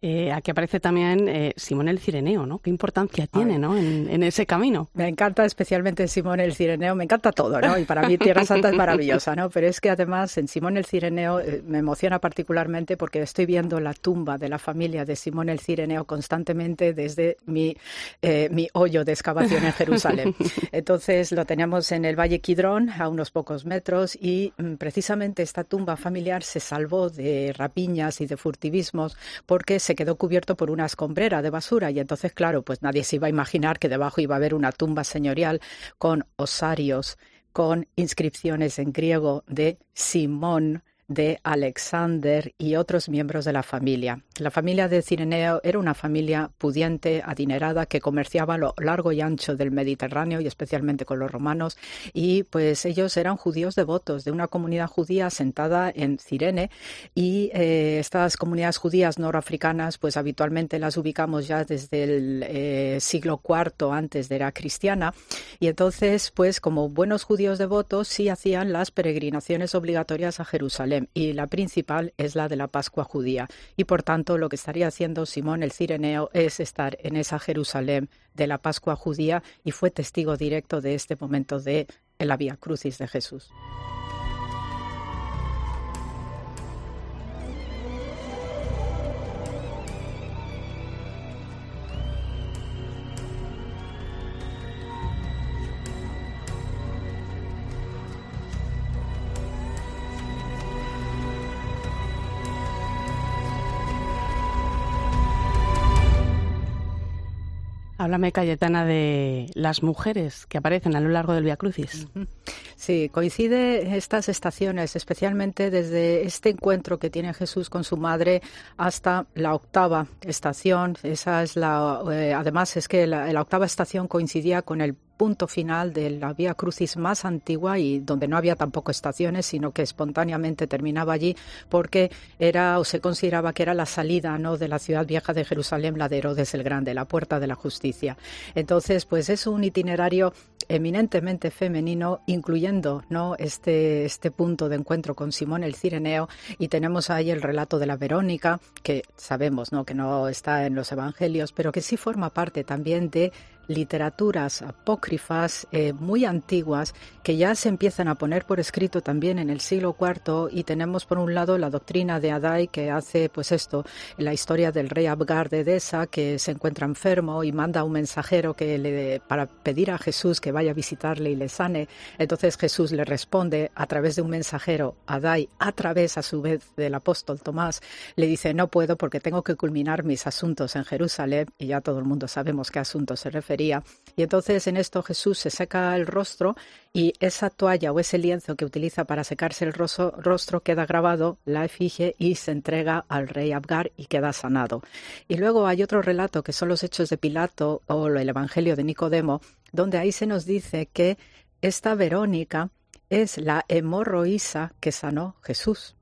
Eh, aquí aparece también eh, Simón el Cireneo, ¿no? ¿Qué importancia tiene, ¿no? En, ese camino. Me encanta especialmente Simón el Cireneo, me encanta todo, ¿no? Y para mí Tierra Santa es maravillosa, ¿no? Pero es que además en Simón el Cireneo eh, me emociona particularmente porque estoy viendo la tumba de la familia de Simón el Cireneo constantemente desde mi, mi hoyo de excavación en Jerusalén. Entonces lo tenemos en el Valle Quidrón, a unos pocos metros, y mm, precisamente esta tumba familiar se salvó de rapiñas y de furtivismos porque se quedó cubierto por una escombrera de basura y entonces, claro, pues nadie se iba a imaginar que debajo iba a haber una tumba señorial con osarios, con inscripciones en griego de Simón, de Alexander y otros miembros de la familia. La familia de Cireneo era una familia pudiente, adinerada, que comerciaba a lo largo y ancho del Mediterráneo y especialmente con los romanos. Y pues ellos eran judíos devotos de una comunidad judía asentada en Cirene. Y eh, estas comunidades judías norafricanas, pues habitualmente las ubicamos ya desde el eh, siglo IV antes de era cristiana. Y entonces, pues como buenos judíos devotos, sí hacían las peregrinaciones obligatorias a Jerusalén y la principal es la de la Pascua judía. Y por tanto, lo que estaría haciendo Simón el Cireneo es estar en esa Jerusalén de la Pascua judía y fue testigo directo de este momento de la Vía Crucis de Jesús. Háblame, Cayetana, de las mujeres que aparecen a lo largo del Via Crucis. Sí, coincide estas estaciones, especialmente desde este encuentro que tiene Jesús con su madre hasta la octava estación. Esa es la, eh, además es que la, octava estación coincidía con el punto final de la Vía Crucis más antigua y donde no había tampoco estaciones, sino que espontáneamente terminaba allí porque era o se consideraba que era la salida ¿no? de la ciudad vieja de Jerusalén, la de Herodes el Grande, la puerta de la justicia. Entonces, pues es un itinerario eminentemente femenino, incluyendo ¿no? este, este punto de encuentro con Simón el Cireneo, y tenemos ahí el relato de la Verónica, que sabemos ¿no? que no está en los evangelios, pero que sí forma parte también de literaturas apócrifas eh, muy antiguas que ya se empiezan a poner por escrito también en el siglo IV y tenemos por un lado la doctrina de Adai que hace pues esto, la historia del rey Abgar de Edesa que se encuentra enfermo y manda un mensajero que le, para pedir a Jesús que vaya a visitarle y le sane. Entonces Jesús le responde a través de un mensajero, Adai, a través a su vez del apóstol Tomás, le dice no puedo porque tengo que culminar mis asuntos en Jerusalén y ya todo el mundo sabemos qué asuntos se refiere y entonces en esto Jesús se seca el rostro y esa toalla o ese lienzo que utiliza para secarse el rostro, queda grabado, la efigie y se entrega al rey Abgar y queda sanado. Y luego hay otro relato que son los hechos de Pilato o el Evangelio de Nicodemo, donde ahí se nos dice que esta Verónica es la hemorroísa que sanó Jesús.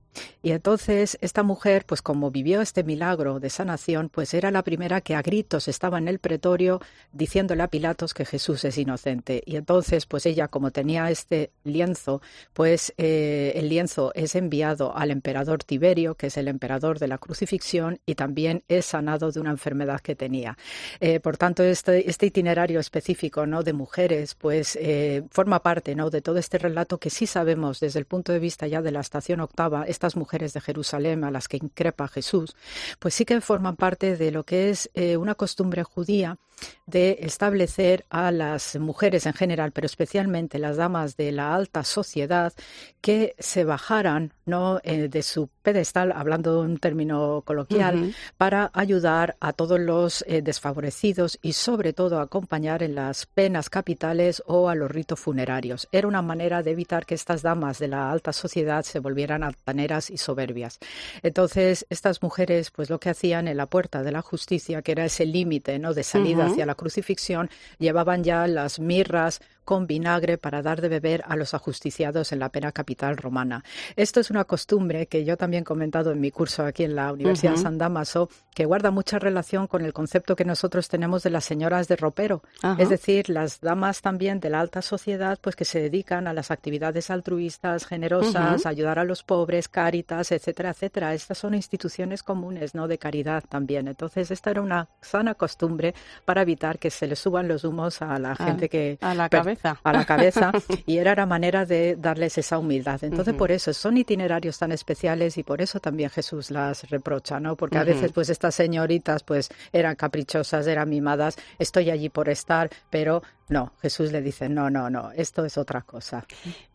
Y entonces esta mujer, pues como vivió este milagro de sanación, pues era la primera que a gritos estaba en el pretorio diciéndole a Pilatos que Jesús es inocente. Y entonces, pues ella, como tenía este lienzo, pues eh, el lienzo es enviado al emperador Tiberio, que es el emperador de la crucifixión, y también es sanado de una enfermedad que tenía. Eh, por tanto, este, este, itinerario específico ¿no? de mujeres, pues eh, forma parte ¿no? de todo este relato que sí sabemos desde el punto de vista ya de la estación octava, esta mujeres de Jerusalén a las que increpa Jesús, pues sí que forman parte de lo que es eh, una costumbre judía de establecer a las mujeres en general, pero especialmente las damas de la alta sociedad, que se bajaran ¿no? Eh, de su pedestal, hablando de un término coloquial, para ayudar a todos los eh, desfavorecidos y sobre todo acompañar en las penas capitales o a los ritos funerarios. Era una manera de evitar que estas damas de la alta sociedad se volvieran altaneras y soberbias. Entonces, estas mujeres, pues lo que hacían en la puerta de la justicia, que era ese límite ¿no? de salida hacia la crucifixión, llevaban ya las mirras con vinagre para dar de beber a los ajusticiados en la pena capital romana. Esto es una costumbre que yo también he comentado en mi curso aquí en la Universidad de San Damaso, que guarda mucha relación con el concepto que nosotros tenemos de las señoras de ropero, es decir, las damas también de la alta sociedad, pues que se dedican a las actividades altruistas, generosas, ayudar a los pobres, cáritas, etcétera, etcétera. Estas son instituciones comunes, ¿no? De caridad también. Entonces, esta era una sana costumbre para evitar que se le suban los humos a la gente que a la cabeza a la cabeza y era la manera de darles esa humildad. Entonces, por eso son itinerarios tan especiales y por eso también Jesús las reprocha, ¿no? Porque a veces pues estas señoritas pues eran caprichosas, eran mimadas, estoy allí por estar, pero no, Jesús le dice, no, no, no, esto es otra cosa.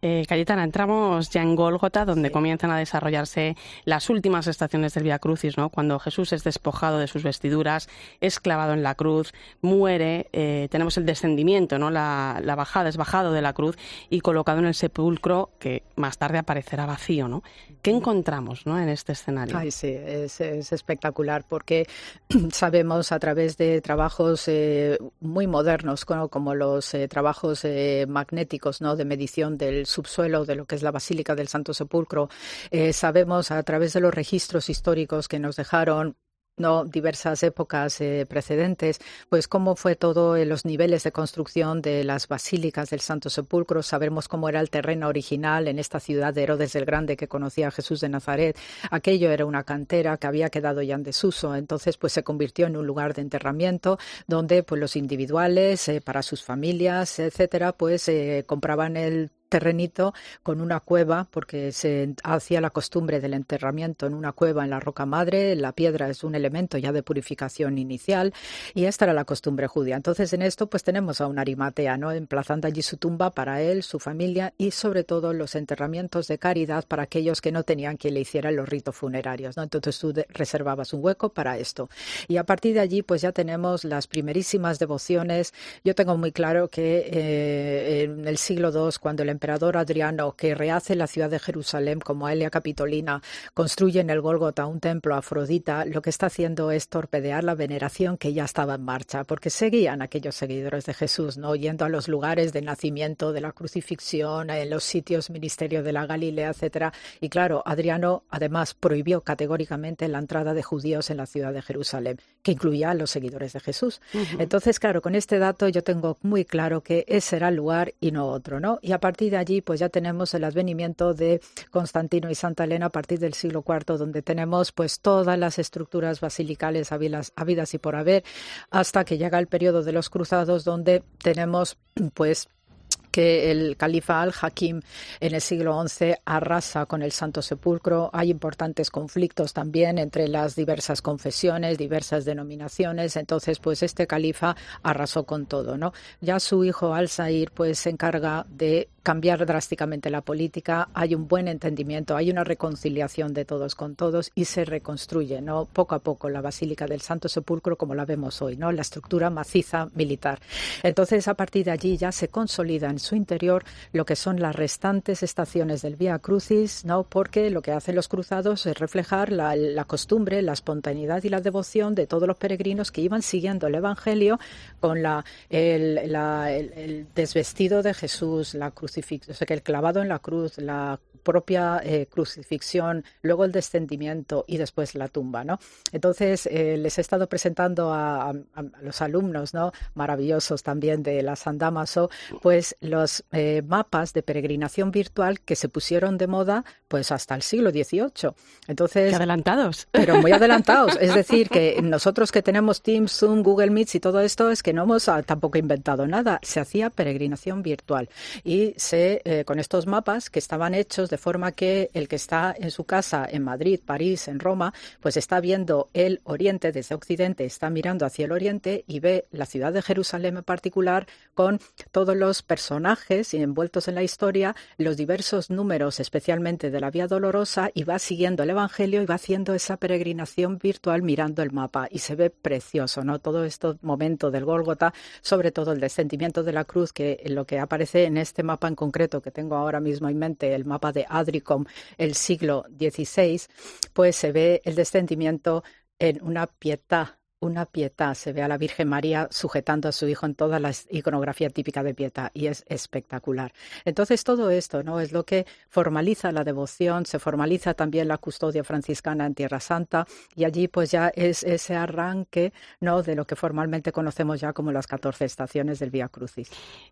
Eh, Cayetana, entramos ya en Gólgota, donde comienzan a desarrollarse las últimas estaciones del Via Crucis, ¿no? Cuando Jesús es despojado de sus vestiduras, es clavado en la cruz, muere, eh, tenemos el descendimiento, ¿no? La, bajada, es bajado de la cruz y colocado en el sepulcro que más tarde aparecerá vacío, ¿no? ¿Qué encontramos, ¿no? En este escenario. Ay, sí, es, espectacular porque sabemos a través de trabajos eh, muy modernos como, como los eh, trabajos eh, magnéticos ¿no? de medición del subsuelo de lo que es la Basílica del Santo Sepulcro, sabemos a través de los registros históricos que nos dejaron no diversas épocas eh, precedentes, pues cómo fue todo en los niveles de construcción de las basílicas del Santo Sepulcro. Sabemos cómo era el terreno original en esta ciudad de Herodes el Grande que conocía a Jesús de Nazaret. Aquello era una cantera que había quedado ya en desuso, entonces pues se convirtió en un lugar de enterramiento donde pues los individuales eh, para sus familias, etcétera, pues eh, compraban el terrenito con una cueva, porque se hacía la costumbre del enterramiento en una cueva en la roca madre, la piedra es un elemento ya de purificación inicial, y esta era la costumbre judía. Entonces en esto pues tenemos a un arimatea, ¿no? emplazando allí su tumba para él, su familia y sobre todo los enterramientos de caridad para aquellos que no tenían quien le hiciera los ritos funerarios. ¿no? Entonces tú reservabas un hueco para esto. Y a partir de allí pues ya tenemos las primerísimas devociones. Yo tengo muy claro que eh, en el siglo II, cuando el emperador Adriano, que rehace la ciudad de Jerusalén como Elia Capitolina, construye en el Gólgota un templo a Afrodita, lo que está haciendo es torpedear la veneración que ya estaba en marcha, porque seguían aquellos seguidores de Jesús, ¿no? Yendo a los lugares de nacimiento, de la crucifixión, en los sitios ministerio de la Galilea, etcétera. Y claro, Adriano además prohibió categóricamente la entrada de judíos en la ciudad de Jerusalén, que incluía a los seguidores de Jesús. Entonces, claro, con este dato yo tengo muy claro que ese era el lugar y no otro, ¿no? Y a partir de allí, pues ya tenemos el advenimiento de Constantino y Santa Elena a partir del siglo IV, donde tenemos pues todas las estructuras basilicales habidas y por haber, hasta que llega el periodo de los cruzados, donde tenemos pues que el califa al-Hakim en el siglo XI arrasa con el Santo Sepulcro. Hay importantes conflictos también entre las diversas confesiones, diversas denominaciones. Entonces, pues este califa arrasó con todo, ¿no? Ya su hijo al-Sair pues se encarga de cambiar drásticamente la política, hay un buen entendimiento, hay una reconciliación de todos con todos y se reconstruye, ¿no? Poco a poco la Basílica del Santo Sepulcro como la vemos hoy, ¿no? La estructura maciza militar. Entonces, a partir de allí ya se consolida en su interior lo que son las restantes estaciones del Vía Crucis, ¿no? Porque lo que hacen los cruzados es reflejar la, costumbre, la espontaneidad y la devoción de todos los peregrinos que iban siguiendo el Evangelio con la, el, el desvestido de Jesús, la cruz o sea, que el clavado en la cruz, la propia eh, crucifixión, luego el descendimiento y después la tumba, ¿no? Entonces, eh, les he estado presentando a, los alumnos, ¿no? Maravillosos también de la San Damaso, pues los eh, mapas de peregrinación virtual que se pusieron de moda, pues hasta el siglo XVIII. Entonces... adelantados. Pero muy adelantados. es decir, que nosotros que tenemos Teams, Zoom, Google Meets y todo esto, es que no hemos ah, tampoco inventado nada. Se hacía peregrinación virtual. Y eh, con estos mapas que estaban hechos de forma que el que está en su casa en Madrid, París, en Roma, pues está viendo el oriente desde occidente, está mirando hacia el oriente y ve la ciudad de Jerusalén en particular con todos los personajes envueltos en la historia, los diversos números, especialmente de la Vía Dolorosa, y va siguiendo el Evangelio y va haciendo esa peregrinación virtual mirando el mapa y se ve precioso, ¿no? Todo este momento del Gólgota, sobre todo el descendimiento de la cruz, que lo que aparece en este mapa en concreto que tengo ahora mismo en mente, el mapa de Adricom, el siglo XVI, pues se ve el descendimiento en una pietad una pietà. Se ve a la Virgen María sujetando a su hijo en toda la iconografía típica de pietà y es espectacular. Entonces todo esto no es lo que formaliza la devoción, se formaliza también la custodia franciscana en Tierra Santa y allí pues ya es ese arranque no de lo que formalmente conocemos ya como las 14 estaciones del Vía Crucis.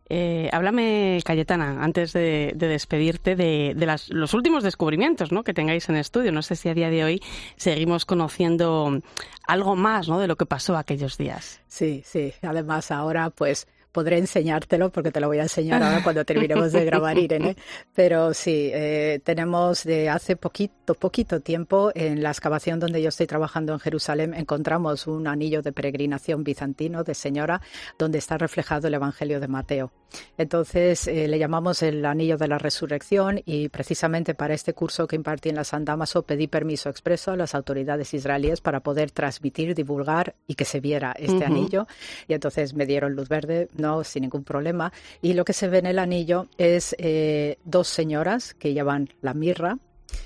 Eh, háblame, Cayetana, antes de, despedirte de, los últimos descubrimientos ¿no? que tengáis en estudio. No sé si a día de hoy seguimos conociendo algo más ¿no? de lo que pasó aquellos días. Sí, sí. Además, ahora pues podré enseñártelo porque te lo voy a enseñar ahora cuando terminemos de grabar, Irene. Pero sí, eh, tenemos de hace poquito, poquito tiempo en la excavación donde yo estoy trabajando en Jerusalén, encontramos un anillo de peregrinación bizantino de señora donde está reflejado el Evangelio de Mateo. Entonces eh, le llamamos el anillo de la resurrección y precisamente para este curso que impartí en la San Damaso pedí permiso expreso a las autoridades israelíes para poder transmitir, divulgar y que se viera este anillo. Y entonces me dieron luz verde no sin ningún problema. Y lo que se ve en el anillo es eh, dos señoras que llevan la mirra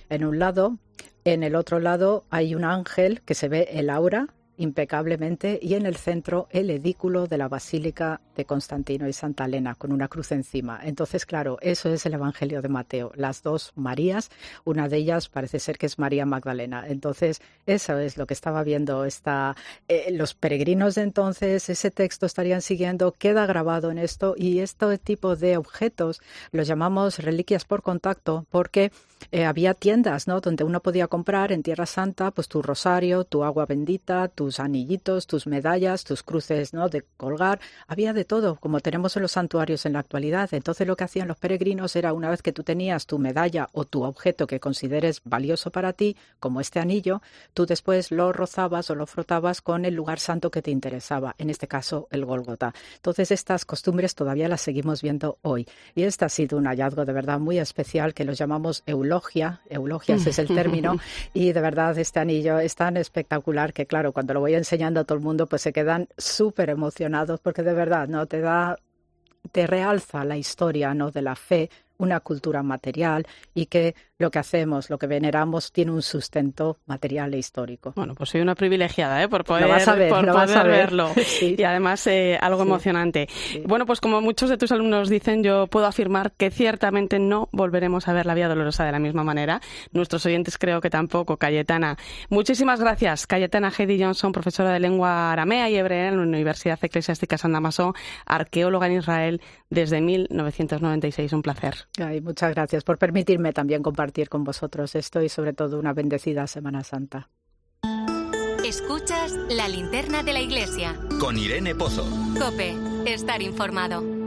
en un lado, en el otro lado hay un ángel que se ve el aura impecablemente y en el centro el edículo de la Basílica de Constantino y Santa Elena con una cruz encima. Entonces, claro, eso es el Evangelio de Mateo, las dos Marías, una de ellas parece ser que es María Magdalena. Entonces, eso es lo que estaba viendo esta, eh, los peregrinos de entonces, ese texto estarían siguiendo, queda grabado en esto y este tipo de objetos los llamamos reliquias por contacto porque eh, había tiendas, ¿no? Donde uno podía comprar en Tierra Santa, pues tu rosario, tu agua bendita, tus anillitos, tus medallas, tus cruces, ¿no? De colgar. Había de todo, como tenemos en los santuarios en la actualidad. Entonces lo que hacían los peregrinos era una vez que tú tenías tu medalla o tu objeto que consideres valioso para ti, como este anillo, tú después lo rozabas o lo frotabas con el lugar santo que te interesaba, en este caso el Golgota. Entonces estas costumbres todavía las seguimos viendo hoy. Y este ha sido un hallazgo de verdad muy especial que los llamamos eulogia, eulogias es el término, y de verdad este anillo es tan espectacular que claro, cuando lo voy enseñando a todo el mundo pues se quedan súper emocionados porque de verdad no te da te realza la historia ¿no? de la fe una cultura material y que lo que hacemos, lo que veneramos, tiene un sustento material e histórico. Bueno, pues soy una privilegiada ¿eh? por poder, verlo. Y además eh, algo emocionante. Bueno, pues como muchos de tus alumnos dicen, yo puedo afirmar que ciertamente no volveremos a ver la Vía Dolorosa de la misma manera. Nuestros oyentes creo que tampoco, Cayetana. Muchísimas gracias, Cayetana Heidi Johnson, profesora de lengua aramea y hebrea en la Universidad Eclesiástica San Damaso, arqueóloga en Israel desde 1996. Un placer. Ay, muchas gracias por permitirme también compartir con vosotros esto y sobre todo una bendecida Semana Santa. Escuchas la linterna de la iglesia. Con Irene Pozo. Cope, estar informado.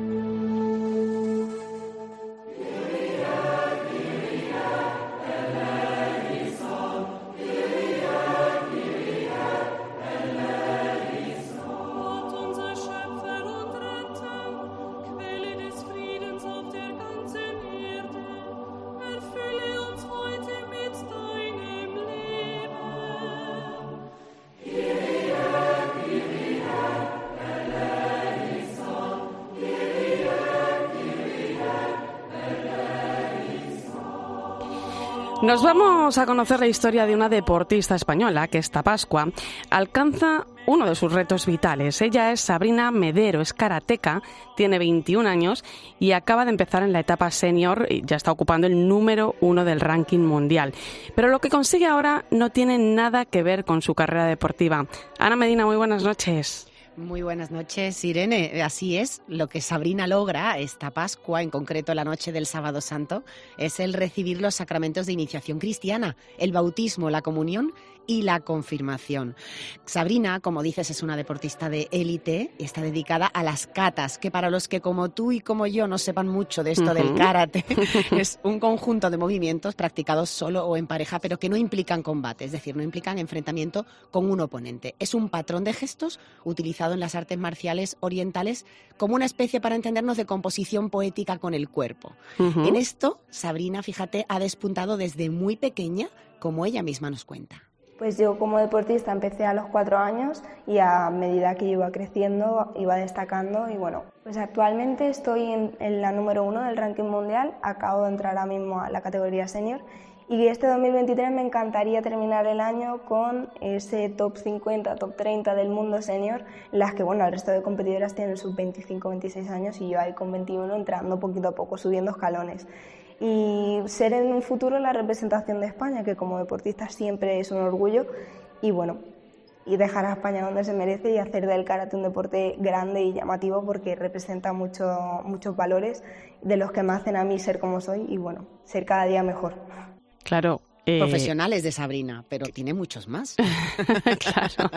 Nos vamos a conocer la historia de una deportista española que esta Pascua alcanza uno de sus retos vitales. Ella es Sabrina Medero, es karateca, tiene 21 años y acaba de empezar en la etapa senior y ya está ocupando el número uno del ranking mundial. Pero lo que consigue ahora no tiene nada que ver con su carrera deportiva. Ana Medina, muy buenas noches. Muy buenas noches, Irene. Así es, lo que Sabrina logra esta Pascua, en concreto la noche del Sábado Santo, es el recibir los sacramentos de iniciación cristiana, el bautismo, la comunión y la confirmación. Sabrina, como dices, es una deportista de élite y está dedicada a las catas, que para los que como tú y como yo no sepan mucho de esto del karate, es un conjunto de movimientos practicados solo o en pareja, pero que no implican combate, es decir, no implican enfrentamiento con un oponente. Es un patrón de gestos utilizado en las artes marciales orientales como una especie, para entendernos, de composición poética con el cuerpo. En esto, Sabrina, fíjate, ha despuntado desde muy pequeña, como ella misma nos cuenta. Pues yo como deportista empecé a los cuatro años y a medida que iba creciendo iba destacando y bueno, pues actualmente estoy en, la número uno del ranking mundial, acabo de entrar ahora mismo a la categoría senior y este 2023 me encantaría terminar el año con ese top 50, top 30 del mundo senior, las que bueno, el resto de competidoras tienen sus 25, 26 años y yo ahí con 21 entrando poquito a poco, subiendo escalones y ser en un futuro la representación de España, que como deportista siempre es un orgullo y bueno, y dejar a España donde se merece y hacer del karate un deporte grande y llamativo porque representa mucho, muchos valores de los que me hacen a mí ser como soy y bueno, ser cada día mejor. Claro, eh, profesionales de Sabrina, pero tiene muchos más. claro.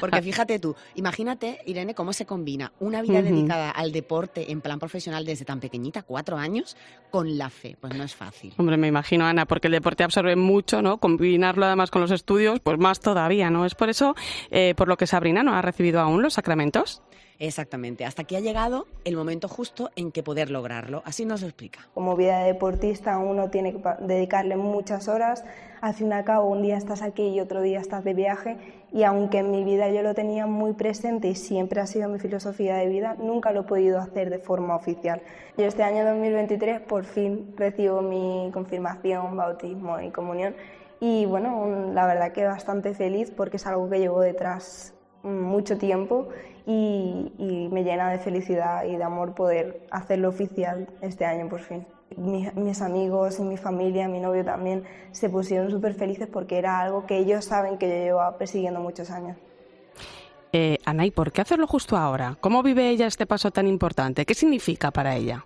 Porque fíjate tú, imagínate, Irene, cómo se combina una vida dedicada al deporte en plan profesional desde tan pequeñita, cuatro años, con la fe. Pues no es fácil. Hombre, me imagino, Ana, porque el deporte absorbe mucho, ¿no? Combinarlo además con los estudios, pues más todavía, ¿no? Es por eso, eh, por lo que Sabrina no ha recibido aún los sacramentos. Exactamente, hasta aquí ha llegado el momento justo en que poder lograrlo. Así nos lo explica. Como vida de deportista uno tiene que dedicarle muchas horas. Al fin y al cabo, un día estás aquí y otro día estás de viaje. Y aunque en mi vida yo lo tenía muy presente y siempre ha sido mi filosofía de vida, nunca lo he podido hacer de forma oficial. Yo este año 2023 por fin recibo mi confirmación, bautismo y comunión. Y bueno, la verdad que bastante feliz porque es algo que llevo detrás mucho tiempo y, me llena de felicidad y de amor poder hacerlo oficial este año por fin. Mis, amigos y mi familia, mi novio también, se pusieron súper felices porque era algo que ellos saben que yo llevo persiguiendo muchos años. Eh, Ana, por qué hacerlo justo ahora? ¿Cómo vive ella este paso tan importante? ¿Qué significa para ella?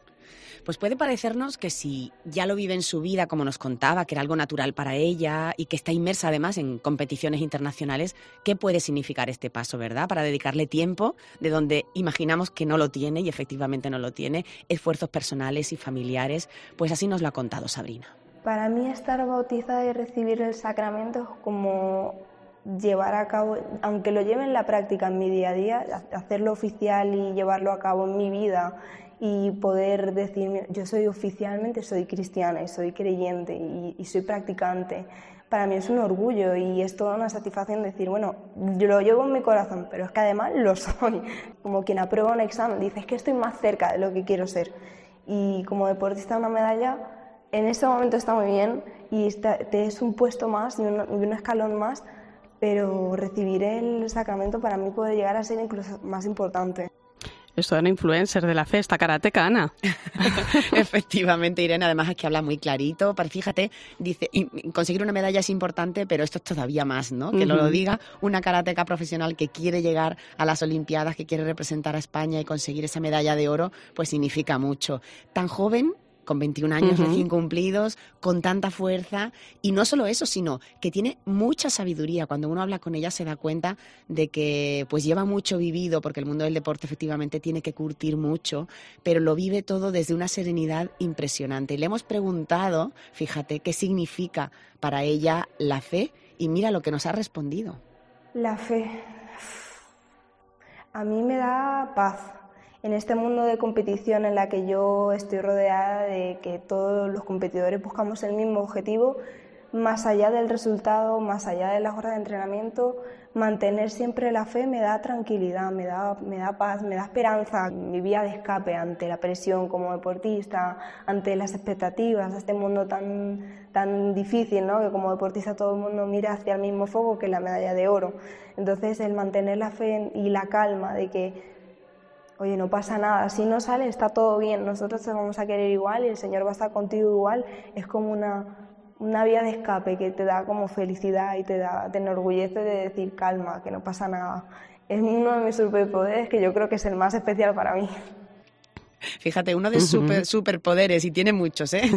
Pues puede parecernos que si ya lo vive en su vida, como nos contaba, que era algo natural para ella y que está inmersa además en competiciones internacionales, ¿qué puede significar este paso, verdad? Para dedicarle tiempo de donde imaginamos que no lo tiene y efectivamente no lo tiene, esfuerzos personales y familiares, pues así nos lo ha contado Sabrina. Para mí estar bautizada y recibir el sacramento es como llevar a cabo, aunque lo lleve en la práctica en mi día a día, hacerlo oficial y llevarlo a cabo en mi vida y poder decir, yo soy oficialmente, soy cristiana y soy creyente y, soy practicante, para mí es un orgullo y es toda una satisfacción decir, bueno, yo lo llevo en mi corazón, pero es que además lo soy. Como quien aprueba un examen, dice, es que estoy más cerca de lo que quiero ser. y como deportista una medalla en ese momento está muy bien y te es un puesto más y un, escalón más, pero recibir el sacramento para mí puede llegar a ser incluso más importante. Esto de una influencer de la fe, esta karateca, Ana. Efectivamente, Irene, además es que habla muy clarito. Fíjate, dice, conseguir una medalla es importante, pero esto es todavía más, ¿no? Que lo diga una karateca profesional que quiere llegar a las Olimpiadas, que quiere representar a España y conseguir esa medalla de oro, pues significa mucho. Tan joven con 21 años recién cumplidos, con tanta fuerza. Y no solo eso, sino que tiene mucha sabiduría. Cuando uno habla con ella se da cuenta de que pues lleva mucho vivido, porque el mundo del deporte efectivamente tiene que curtir mucho, pero lo vive todo desde una serenidad impresionante. Y le hemos preguntado, fíjate, qué significa para ella la fe y mira lo que nos ha respondido. La fe. A mí me da paz, en este mundo de competición en la que yo estoy rodeada de que todos los competidores buscamos el mismo objetivo, más allá del resultado, más allá de las horas de entrenamiento, mantener siempre la fe me da tranquilidad, me da, me da paz, me da esperanza, mi vía de escape ante la presión como deportista, ante las expectativas, este mundo tan, tan difícil, ¿no? que como deportista todo el mundo mira hacia el mismo foco que la medalla de oro. Entonces el mantener la fe y la calma de que oye, no pasa nada, si no sale está todo bien, nosotros te vamos a querer igual y el Señor va a estar contigo igual, es como una, una vía de escape que te da como felicidad y te, da, te enorgullece de decir calma, que no pasa nada. Es uno de mis superpoderes que yo creo que es el más especial para mí. Fíjate, uno de sus superpoderes, y tiene muchos, ¿eh?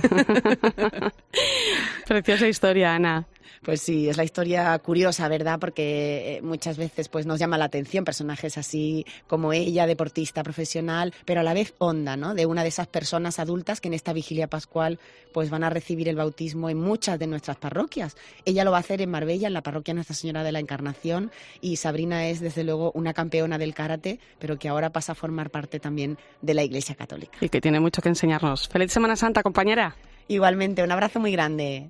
Preciosa historia, Ana. Pues sí, es la historia curiosa, ¿verdad? Porque eh, muchas veces pues nos llama la atención personajes así como ella, deportista profesional, pero a la vez honda, ¿no? De una de esas personas adultas que en esta vigilia pascual pues van a recibir el bautismo en muchas de nuestras parroquias. Ella lo va a hacer en Marbella, en la parroquia Nuestra Señora de la Encarnación, y Sabrina es desde luego una campeona del karate, pero que ahora pasa a formar parte también de la Iglesia Católica. Y que tiene mucho que enseñarnos. Feliz Semana Santa, compañera. Igualmente, un abrazo muy grande.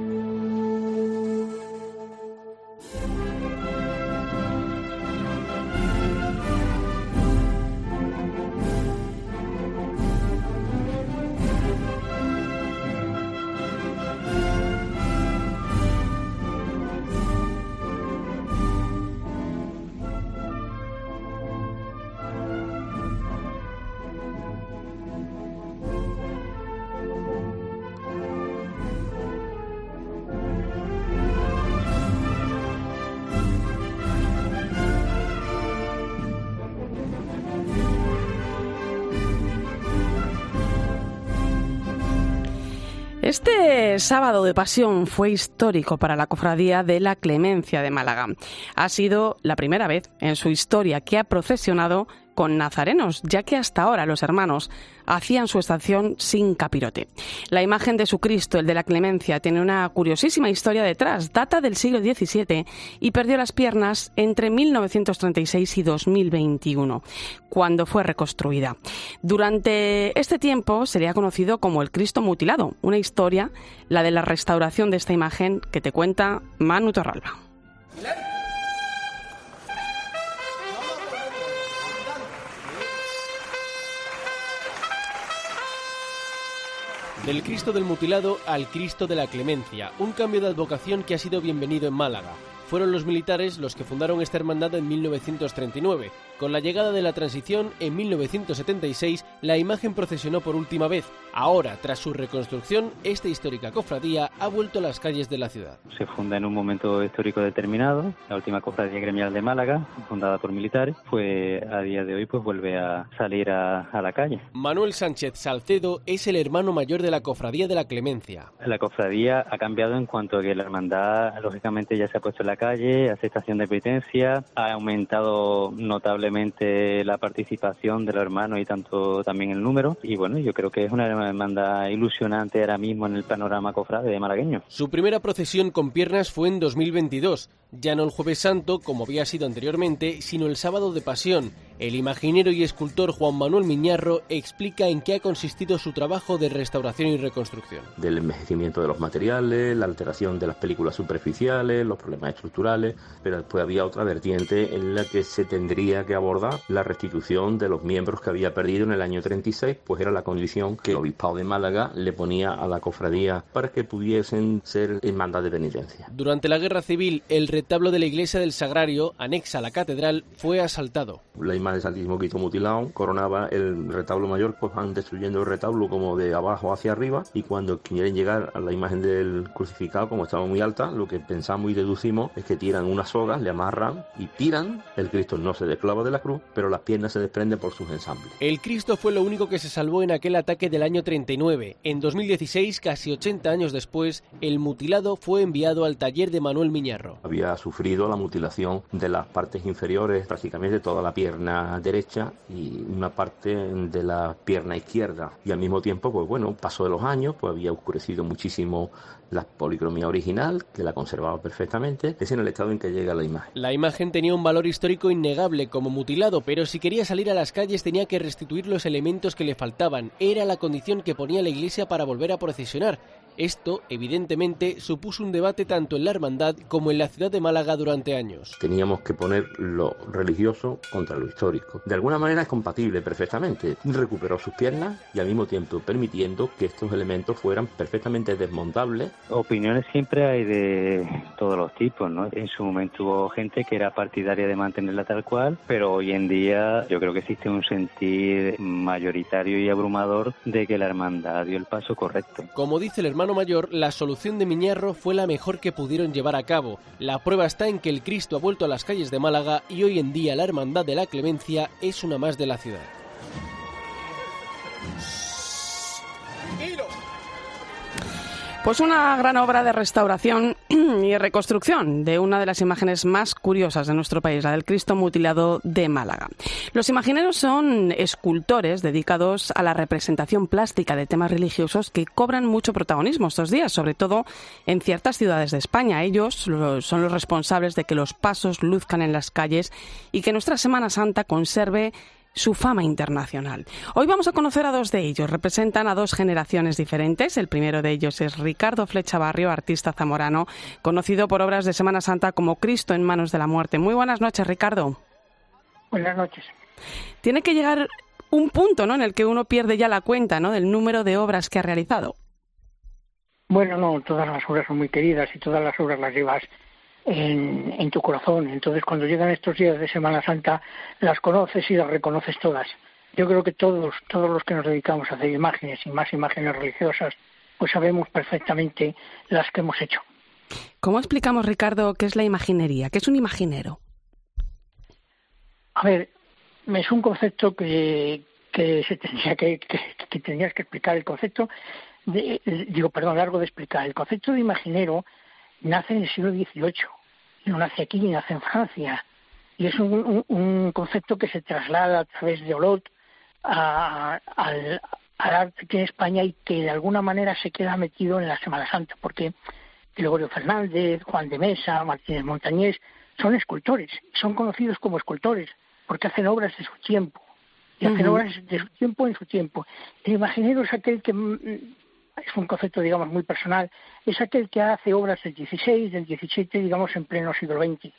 Este sábado de pasión fue histórico para la cofradía de la Clemencia de Málaga. Ha sido la primera vez en su historia que ha procesionado con nazarenos, ya que hasta ahora los hermanos hacían su estación sin capirote. La imagen de su Cristo, el de la Clemencia, tiene una curiosísima historia detrás. Data del siglo XVII y perdió las piernas entre 1936 y 2021, cuando fue reconstruida. Durante este tiempo sería conocido como el Cristo mutilado, una historia, la de la restauración de esta imagen que te cuenta Manu Torralba. Del Cristo del Mutilado al Cristo de la Clemencia, un cambio de advocación que ha sido bienvenido en Málaga. Fueron los militares los que fundaron esta hermandad en 1939. Con la llegada de la transición, en 1976, la imagen procesionó por última vez. Ahora, tras su reconstrucción, esta histórica cofradía ha vuelto a las calles de la ciudad. Se funda en un momento histórico determinado, la última cofradía gremial de Málaga, fundada por militares, pues a día de hoy pues vuelve a salir a, a la calle. Manuel Sánchez Salcedo es el hermano mayor de la cofradía de la Clemencia. La cofradía ha cambiado en cuanto a que la hermandad, lógicamente, ya se ha puesto en la calle, aceptación de penitencia, ha aumentado notablemente la participación de los hermanos y tanto también el número. Y bueno, yo creo que es una hermandad ilusionante ahora mismo en el panorama cofrade de malagueño. Su primera procesión con piernas fue en 2022. Ya no el jueves santo, como había sido anteriormente, sino el sábado de pasión. El imaginero y escultor Juan Manuel Miñarro explica en qué ha consistido su trabajo de restauración y reconstrucción. Del envejecimiento de los materiales, la alteración de las películas superficiales, los problemas estructurales, pero después había otra vertiente en la que se tendría que abordar la restitución de los miembros que había perdido en el año 36, pues era la condición que el obispado de Málaga le ponía a la cofradía para que pudiesen ser hermandad de penitencia. Durante la guerra civil, el retablo de la iglesia del Sagrario, anexa a la catedral, fue asaltado. La imagen del Santísimo Cristo mutilado coronaba el retablo mayor, pues van destruyendo el retablo como de abajo hacia arriba y cuando quieren llegar a la imagen del crucificado, como estaba muy alta, lo que pensamos y deducimos es que tiran unas sogas, le amarran y tiran, el Cristo no se desclava de la cruz, pero las piernas se desprenden por sus ensambles. El Cristo fue lo único que se salvó en aquel ataque del año 39. En 2016, casi 80 años después, el mutilado fue enviado al taller de Manuel Miñarro. Había sufrido la mutilación de las partes inferiores, prácticamente toda la pierna derecha y una parte de la pierna izquierda. Y al mismo tiempo, pues bueno, paso de los años, pues había oscurecido muchísimo la policromía original, que la conservaba perfectamente, es en el estado en que llega la imagen. La imagen tenía un valor histórico innegable como mutilado, pero si quería salir a las calles tenía que restituir los elementos que le faltaban. Era la condición que ponía la iglesia para volver a procesionar. Esto, evidentemente, supuso un debate tanto en la hermandad como en la ciudad de Málaga durante años. Teníamos que poner lo religioso contra lo histórico. De alguna manera es compatible perfectamente. Recuperó sus piernas y al mismo tiempo permitiendo que estos elementos fueran perfectamente desmontables. Opiniones siempre hay de todos los tipos, ¿no? En su momento hubo gente que era partidaria de mantenerla tal cual, pero hoy en día yo creo que existe un sentir mayoritario y abrumador de que la hermandad dio el paso correcto. Como dice el hermano mayor, la solución de Miñarro fue la mejor que pudieron llevar a cabo. La prueba está en que el Cristo ha vuelto a las calles de Málaga y hoy en día la Hermandad de la Clemencia es una más de la ciudad. Pues una gran obra de restauración y reconstrucción de una de las imágenes más curiosas de nuestro país, la del Cristo mutilado de Málaga. Los imagineros son escultores dedicados a la representación plástica de temas religiosos que cobran mucho protagonismo estos días, sobre todo en ciertas ciudades de España. Ellos son los responsables de que los pasos luzcan en las calles y que nuestra Semana Santa conserve su fama internacional. Hoy vamos a conocer a dos de ellos. Representan a dos generaciones diferentes. El primero de ellos es Ricardo Flecha Barrio, artista zamorano, conocido por obras de Semana Santa como Cristo en manos de la muerte. Muy buenas noches, Ricardo. Buenas noches. Tiene que llegar un punto ¿no? en el que uno pierde ya la cuenta ¿no? del número de obras que ha realizado. Bueno, no, todas las obras son muy queridas y todas las obras las llevas en, en, tu corazón. Entonces, cuando llegan estos días de Semana Santa, las conoces y las reconoces todas. Yo creo que todos, todos los que nos dedicamos a hacer imágenes y más imágenes religiosas, pues sabemos perfectamente las que hemos hecho. ¿Cómo explicamos, Ricardo, qué es la imaginería? ¿Qué es un imaginero? A ver, es un concepto que, que se tendría que, que, que tendrías que explicar el concepto. De, digo, perdón, largo de explicar. El concepto de imaginero nace en el siglo XVIII, no nace aquí, nace en Francia. Y es un, un, un concepto que se traslada a través de Olot a, al, al arte que en España y que de alguna manera se queda metido en la Semana Santa, porque Gregorio Fernández, Juan de Mesa, Martínez Montañés, son escultores, son conocidos como escultores, porque hacen obras de su tiempo, y hacen uh -huh. obras de su tiempo en su tiempo. El imaginero es aquel que es un concepto, digamos, muy personal, es aquel que hace obras del 16, del 17, digamos, en pleno siglo XX.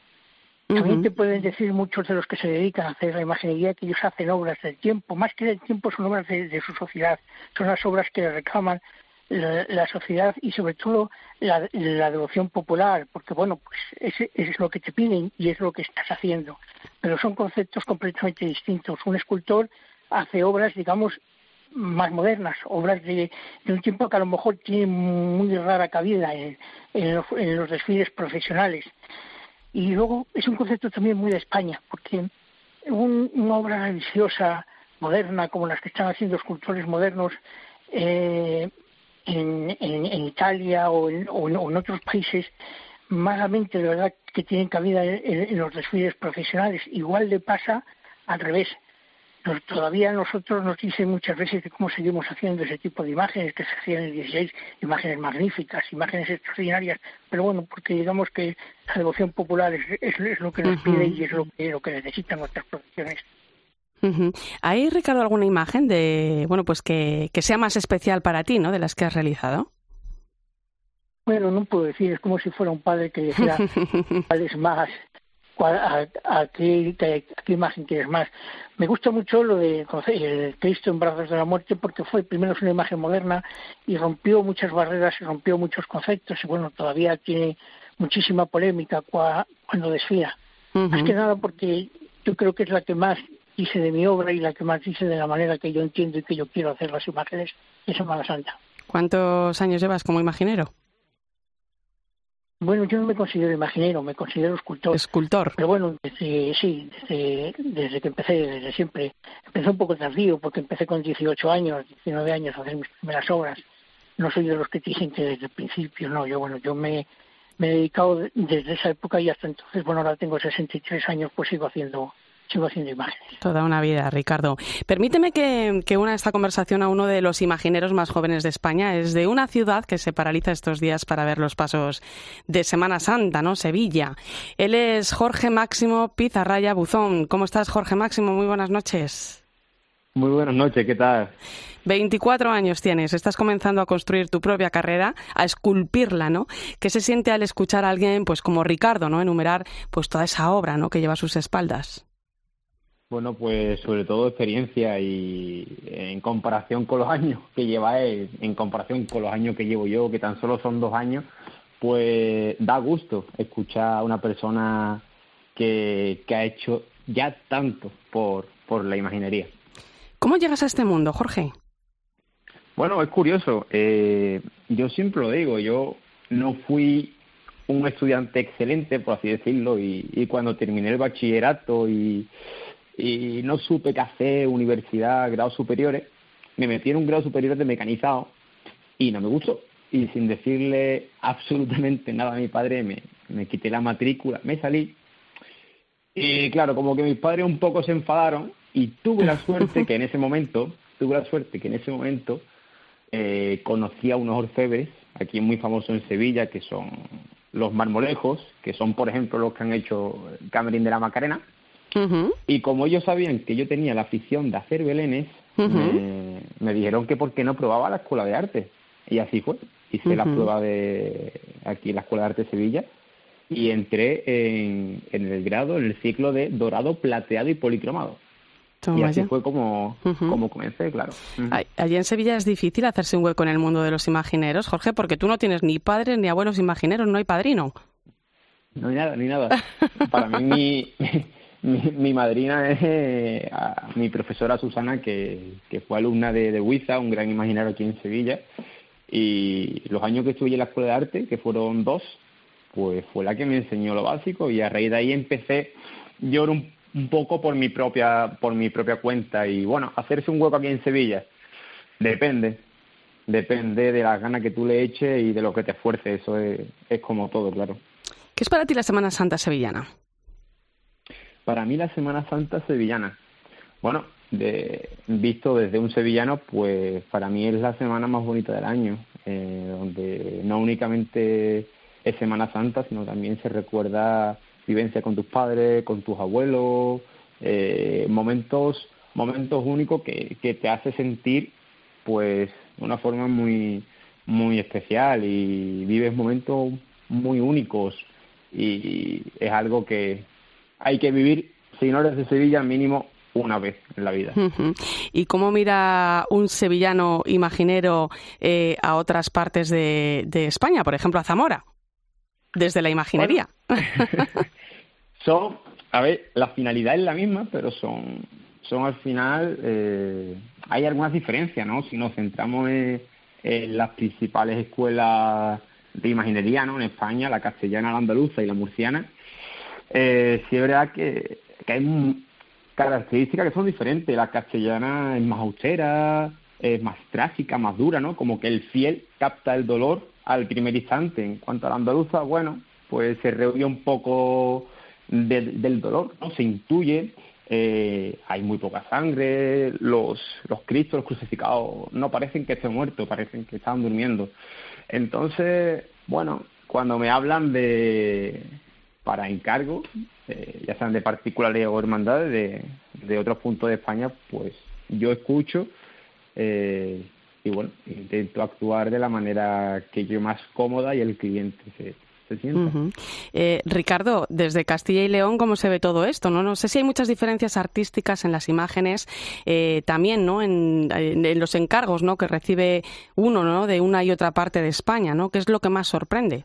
También uh -huh. te pueden decir muchos de los que se dedican a hacer la imaginería que ellos hacen obras del tiempo, más que del tiempo son obras de, de su sociedad, son las obras que reclaman la, la sociedad y sobre todo la, la, devoción popular, porque bueno, pues ese, es lo que te piden y es lo que estás haciendo, pero son conceptos completamente distintos. Un escultor hace obras, digamos, más modernas, obras de, un tiempo que a lo mejor tiene muy rara cabida en, los, en, los, desfiles profesionales. Y luego es un concepto también muy de España, porque un, una obra religiosa moderna como las que están haciendo escultores modernos eh, en, en, Italia o en, o en, otros países, malamente de verdad que tienen cabida en los desfiles profesionales. Igual le pasa al revés todavía nosotros nos dicen muchas veces de cómo seguimos haciendo ese tipo de imágenes que se hacían en el 16, imágenes magníficas, imágenes extraordinarias, pero bueno, porque digamos que la devoción popular es, lo que nos pide y es lo que, lo que necesitan nuestras producciones. ¿Hay, Ricardo, alguna imagen de, bueno, pues que, que sea más especial para ti, ¿no? De las que has realizado. Bueno, no puedo decir, es como si fuera un padre que decía cuál es más, a, a, qué, imagen quieres más. Me gusta mucho lo de el Cristo en brazos de la muerte porque fue primero es una imagen moderna y rompió muchas barreras y rompió muchos conceptos y bueno, todavía tiene muchísima polémica cuando desfía. Más que nada porque yo creo que es la que más dice de mi obra y la que más dice de la manera que yo entiendo y que yo quiero hacer las imágenes de Semana Santa. ¿Cuántos años llevas como imaginero? Bueno, yo no me considero imaginero, me considero escultor. Escultor. Pero bueno, desde, sí, desde, desde que empecé, desde siempre. Empecé un poco tardío, porque empecé con 18 años, 19 años a hacer mis primeras obras. No soy de los que dicen que desde el principio, no. Yo, bueno, yo me, me he dedicado desde esa época y hasta entonces, bueno, ahora tengo 63 años, pues sigo haciendo sigo haciendo imágenes. Toda una vida, Ricardo. Permíteme que, que una esta conversación a uno de los imagineros más jóvenes de España. Es de una ciudad que se paraliza estos días para ver los pasos de Semana Santa, ¿no? Sevilla. Él es Jorge Máximo Pizarraya Buzón. ¿Cómo estás, Jorge Máximo? Muy buenas noches. Muy buenas noches, ¿qué tal? 24 años tienes, estás comenzando a construir tu propia carrera, a esculpirla, ¿no? ¿Qué se siente al escuchar a alguien, pues como Ricardo, ¿no? Enumerar, pues toda esa obra, ¿no? Que lleva a sus espaldas. Bueno, pues sobre todo experiencia y en comparación con los años que lleva él, en comparación con los años que llevo yo, que tan solo son dos años, pues da gusto escuchar a una persona que, que ha hecho ya tanto por, por la imaginería. ¿Cómo llegas a este mundo, Jorge? Bueno, es curioso. Eh, yo siempre lo digo, yo no fui un estudiante excelente, por así decirlo, y, y cuando terminé el bachillerato y y no supe qué hacer, universidad, grados superiores. Me metí en un grado superior de mecanizado y no me gustó. Y sin decirle absolutamente nada a mi padre, me, me quité la matrícula, me salí. Y claro, como que mis padres un poco se enfadaron y tuve la suerte que en ese momento, tuve la suerte que en ese momento eh, conocí a unos orfebres, aquí muy famosos en Sevilla, que son los marmolejos, que son, por ejemplo, los que han hecho Camerín de la Macarena. Y como ellos sabían que yo tenía la afición de hacer belenes, me, dijeron que por qué no probaba la escuela de arte. Y así fue. Hice la prueba de aquí en la escuela de arte de Sevilla y entré en, el grado, en el ciclo de dorado, plateado y policromado. y así fue como, como comencé, claro. Allí en Sevilla es difícil hacerse un hueco en el mundo de los imagineros, Jorge, porque tú no tienes ni padres ni abuelos imagineros, no hay padrino. No hay nada, ni nada. Para mí, mi, mi, madrina es eh, mi profesora Susana, que, que fue alumna de, de Huiza, un gran imaginario aquí en Sevilla. Y los años que estuve en la escuela de arte, que fueron dos, pues fue la que me enseñó lo básico. Y a raíz de ahí empecé yo un, un poco por mi propia por mi propia cuenta. Y bueno hacerse un hueco aquí en Sevilla depende. Depende de las ganas que tú le eches y de lo que te esfuerces. Eso es, es como todo claro. ¿qué es para ti la Semana Santa sevillana? Para mí la Semana Santa sevillana, bueno, de, visto desde un sevillano, pues para mí es la semana más bonita del año, eh, donde no únicamente es Semana Santa, sino también se recuerda vivencia con tus padres, con tus abuelos, eh, momentos momentos únicos que, que te hace sentir pues de una forma muy muy especial y vives momentos muy únicos y es algo que, hay que vivir, si no eres de Sevilla, mínimo una vez en la vida. ¿Y cómo mira un sevillano imaginero eh, a otras partes de, España, por ejemplo a Zamora, desde la imaginería? son, a ver, la finalidad es la misma, pero son, son al final, eh, hay algunas diferencias, ¿no? Si nos centramos en, en, las principales escuelas de imaginería, ¿no? En España, la castellana, la andaluza y la murciana, eh, sí es verdad que, hay características que son diferentes. La castellana es más austera, es más trágica, más dura, ¿no? Como que el fiel capta el dolor al primer instante. En cuanto a la andaluza, bueno, pues se rehuye un poco del dolor, ¿no? Se intuye eh, hay muy poca sangre, los, los cristos, los crucificados, no parecen que estén muertos, parecen que están durmiendo. Entonces, bueno, cuando me hablan de para encargo, eh, ya sean de particulares o hermandades de, de otros puntos de España, pues yo escucho eh, y bueno, intento actuar de la manera que yo más cómoda y el cliente se, eh, Ricardo, desde Castilla y León, ¿cómo se ve todo esto? No, no sé si hay muchas diferencias artísticas en las imágenes, eh, también, ¿no? En, los encargos, ¿no? Que recibe uno, ¿no? De una y otra parte de España, ¿no? ¿Qué es lo que más sorprende?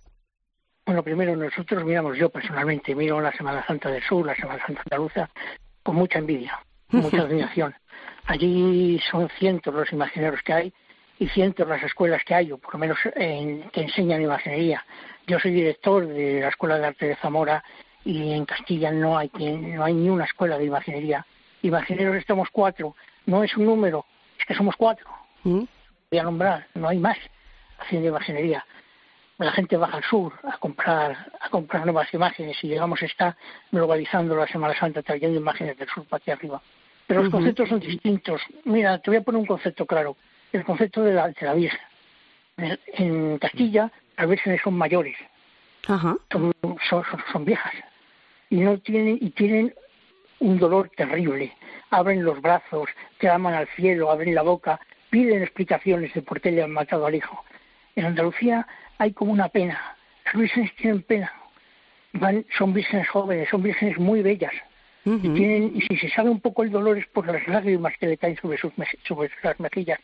Bueno, primero nosotros miramos, yo personalmente miro la Semana Santa del Sur, la Semana Santa andaluza, con mucha envidia, con mucha admiración. Allí son cientos los imagineros que hay y cientos las escuelas que hay, o por lo menos que enseñan imaginería. Yo soy director de la Escuela de Arte de Zamora y en Castilla no hay, no hay ni una escuela de imaginería. Imagineros estamos cuatro. No es un número, es que somos cuatro. ¿Mm? Voy a nombrar, no hay más haciendo imaginería. La gente baja al sur a comprar, a comprar nuevas imágenes y llegamos está globalizando la Semana Santa trayendo imágenes del sur para aquí arriba. Pero los conceptos son distintos. Mira, te voy a poner un concepto claro. El concepto de la, de la Virgen. En Castilla las vírgenes son mayores, Son, son, viejas y no tienen y tienen un dolor terrible. Abren los brazos, claman al cielo, abren la boca, piden explicaciones de por qué le han matado al hijo. En Andalucía hay como una pena. Las vírgenes tienen pena. Van, son vírgenes jóvenes, son vírgenes muy bellas. y, tienen, y si se sabe un poco el dolor es por las lágrimas que le caen sobre sus, sobre sus mejillas.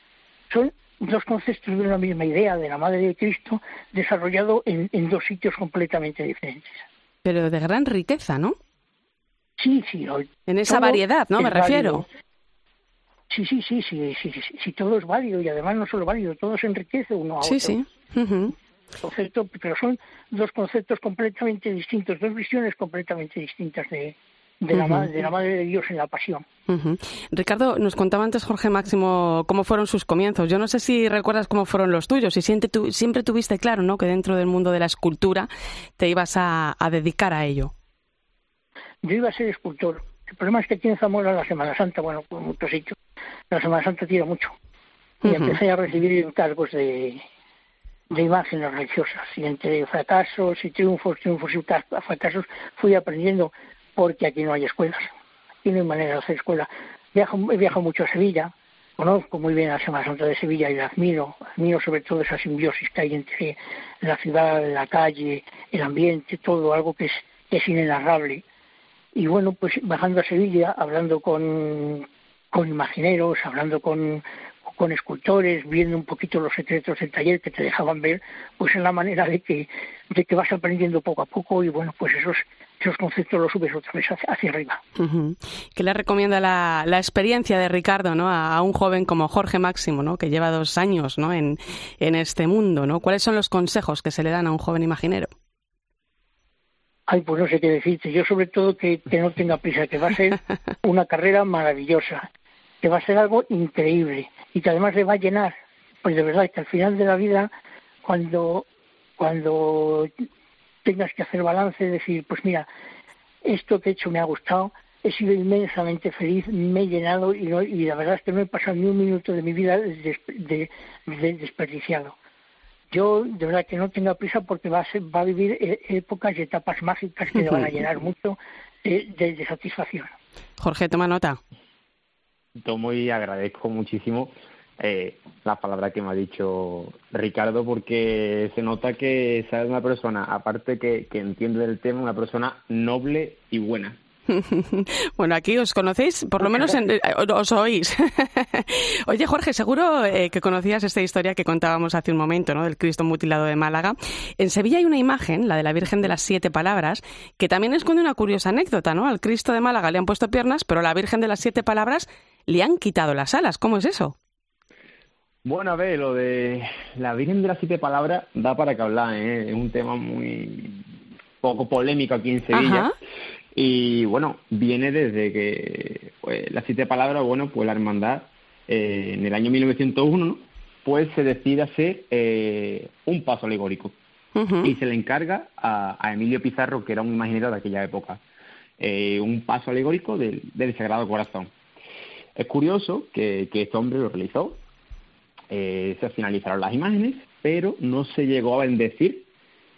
Son dos conceptos de una misma idea de la Madre de Cristo desarrollado en, dos sitios completamente diferentes. Pero de gran riqueza, ¿no? Sí, sí. En esa variedad, ¿no? Me refiero. Sí, sí, sí, sí, sí, sí, todo es válido y además no solo válido, todo se enriquece uno a otro. Sí, sí. Concepto, pero son dos conceptos completamente distintos, dos visiones completamente distintas de, de, la, madre, de la Madre de Dios en la Pasión. Ricardo, nos contaba antes Jorge Máximo cómo fueron sus comienzos. Yo no sé si recuerdas cómo fueron los tuyos y siempre, siempre tuviste claro ¿no? que dentro del mundo de la escultura te ibas a, dedicar a ello. Yo iba a ser escultor. El problema es que aquí en Zamora la Semana Santa, bueno, como muchos sitios, la Semana Santa tira mucho. Y empecé a recibir encargos de, de imágenes religiosas. Y entre fracasos y triunfos, triunfos y fracasos, fui aprendiendo porque aquí no hay escuelas, aquí no hay manera de hacer escuela. Viajo, he viajado mucho a Sevilla, conozco muy bien la Semana Santa de Sevilla y la admiro, admiro sobre todo esa simbiosis que hay entre la ciudad, la calle, el ambiente, todo, algo que es, es inenarrable. Y bueno, pues bajando a Sevilla, hablando con, con imagineros, hablando con, con escultores, viendo un poquito los secretos del taller que te dejaban ver, pues en la manera de que, de que vas aprendiendo poco a poco y bueno, pues esos, esos conceptos los subes otra vez hacia, arriba. ¿Qué le recomienda la, la, experiencia de Ricardo ¿no? A, un joven como Jorge Máximo, ¿no? que lleva dos años ¿no? en, en este mundo? ¿no? ¿Cuáles son los consejos que se le dan a un joven imaginero? Ay, pues no sé qué decirte. Yo sobre todo que, que no tenga prisa, que va a ser una carrera maravillosa, que va a ser algo increíble y que además le va a llenar. Pues de verdad que al final de la vida, cuando, cuando tengas que hacer balance y decir, pues mira, esto que he hecho me ha gustado, he sido inmensamente feliz, me he llenado y, y la verdad es que no he pasado ni un minuto de mi vida de, desperdiciado. Yo de verdad que no tenga prisa porque va a, va a vivir e, épocas y etapas mágicas que le van a llenar mucho de, satisfacción. Jorge, toma nota. Tomo y agradezco muchísimo eh, la palabra que me ha dicho Ricardo, porque se nota que es una persona, aparte que, que entiende del tema, una persona noble y buena. bueno, aquí os conocéis, por lo menos eh, os oís. Oye, Jorge, seguro eh, que conocías esta historia que contábamos hace un momento, ¿no? Del Cristo mutilado de Málaga. En Sevilla hay una imagen, la de la Virgen de las Siete Palabras, que también esconde una curiosa anécdota, ¿no? Al Cristo de Málaga le han puesto piernas, pero la Virgen de las Siete Palabras le han quitado las alas. ¿Cómo es eso? Bueno, a ver, lo de la Virgen de las Siete Palabras da para que hablar, ¿eh? es un tema muy poco polémico aquí en Sevilla. Y bueno, viene desde que pues, las siete palabras, bueno, pues la hermandad eh, en el año 1901, pues se decide hacer eh, un paso alegórico. Y se le encarga a, a, Emilio Pizarro, que era un imaginero de aquella época. eh, un paso alegórico del, Sagrado Corazón. Es curioso que, este hombre lo realizó, eh, se finalizaron las imágenes, pero no se llegó a bendecir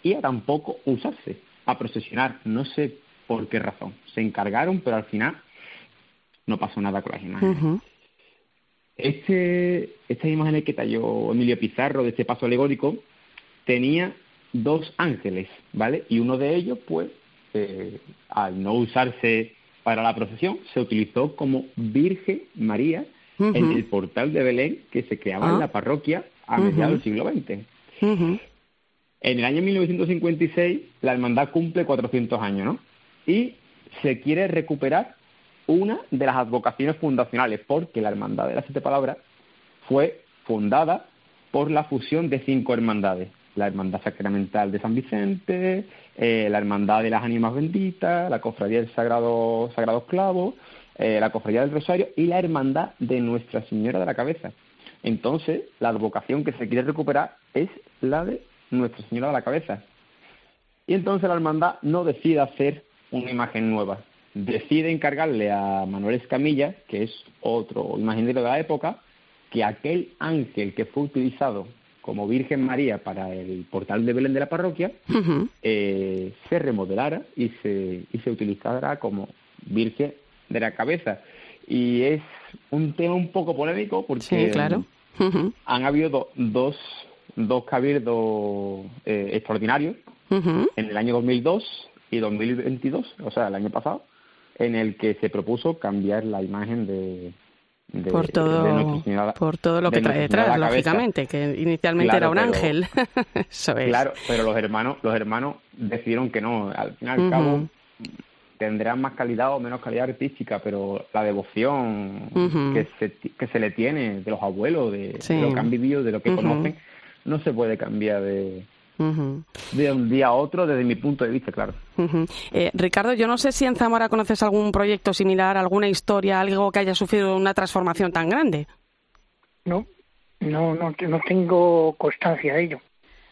y a tampoco usarse, a procesionar. No sé por qué razón. Se encargaron, pero al final no pasó nada con las imágenes. Este, estas imágenes que talló Emilio Pizarro de este paso alegórico tenía dos ángeles, ¿vale? Y uno de ellos, pues, eh, al no usarse para la procesión, se utilizó como Virgen María en el portal de Belén que se creaba en ah. la parroquia a mediados del siglo XX. En el año 1956 la hermandad cumple 400 años, ¿no? Y se quiere recuperar una de las advocaciones fundacionales, porque la Hermandad de las Siete Palabras fue fundada por la fusión de cinco hermandades. La Hermandad Sacramental de San Vicente, eh, la Hermandad de las Ánimas Benditas, la Cofradía del Sagrado, Sagrado Esclavo, eh, la Cofradía del Rosario y la Hermandad de Nuestra Señora de la Cabeza. Entonces, la advocación que se quiere recuperar es la de Nuestra Señora de la Cabeza. Y entonces la hermandad no decide hacer una imagen nueva, decide encargarle a Manuel Escamilla, que es otro imaginero de la época, que aquel ángel que fue utilizado como Virgen María para el portal de Belén de la parroquia eh, se remodelara y se, y se utilizara como Virgen de la cabeza. Y es un tema un poco polémico porque claro. han habido dos, dos cabildos eh, extraordinarios en el año 2002 y 2022, o sea, el año pasado, en el que se propuso cambiar la imagen de, por todo, por todo lo que trae detrás, lógicamente, que inicialmente era un ángel. Claro, pero los hermanos, los hermanos decidieron que no. Al fin y al cabo tendrán más calidad o menos calidad artística, pero la devoción que, se, que se le tiene de los abuelos, de, lo que han vivido, de lo que conocen, no se puede cambiar de, de un día a otro desde mi punto de vista, claro. Eh, Ricardo, yo no sé si en Zamora conoces algún proyecto similar, alguna historia, algo que haya sufrido una transformación tan grande. No, no, no, no tengo constancia de ello,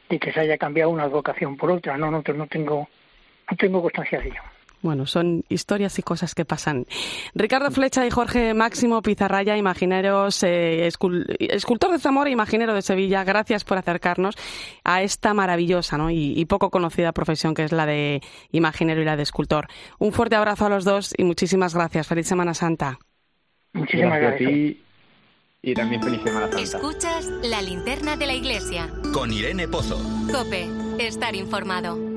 de que se haya cambiado una vocación por otra. No, no, no tengo, no tengo constancia de ello. Bueno, son historias y cosas que pasan. Ricardo Flecha y Jorge Máximo Pizarraya, imagineros, eh, escultor de Zamora, imaginero de Sevilla, gracias por acercarnos a esta maravillosa y, poco conocida profesión que es la de imaginero y la de escultor. Un fuerte abrazo a los dos y muchísimas gracias. Feliz Semana Santa. Muchísimas gracias. a ti y también feliz Semana Santa. Escuchas la linterna de la iglesia. Con Irene Pozo. Cope, estar informado.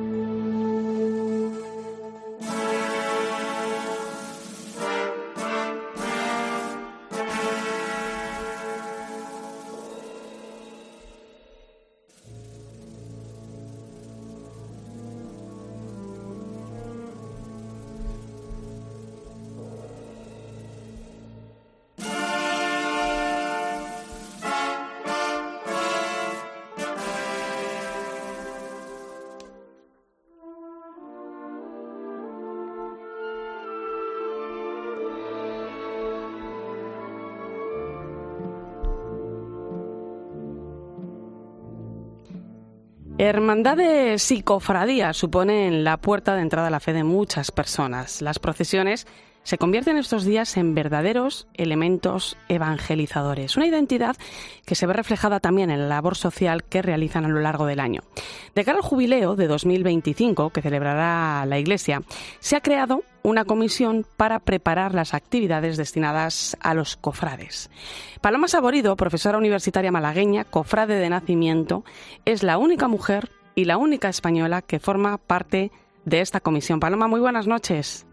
Hermandades y cofradías suponen la puerta de entrada a la fe de muchas personas. Las procesiones se convierten estos días en verdaderos elementos evangelizadores, una identidad que se ve reflejada también en la labor social que realizan a lo largo del año. De cara al jubileo de 2025 que celebrará la Iglesia, se ha creado una comisión para preparar las actividades destinadas a los cofrades. Paloma Saborido, profesora universitaria malagueña, cofrade de nacimiento, es la única mujer y la única española que forma parte de esta comisión. Paloma, muy buenas noches.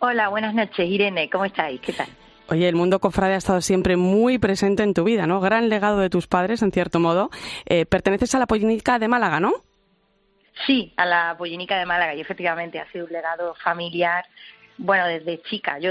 Hola, buenas noches, Irene, ¿cómo estáis? ¿Qué tal? Oye, el mundo cofrade ha estado siempre muy presente en tu vida, ¿no? Gran legado de tus padres, en cierto modo. Eh, perteneces a la Polínica de Málaga, ¿no? Sí, a la Pollinica de Málaga y efectivamente ha sido un legado familiar bueno, desde chica. Yo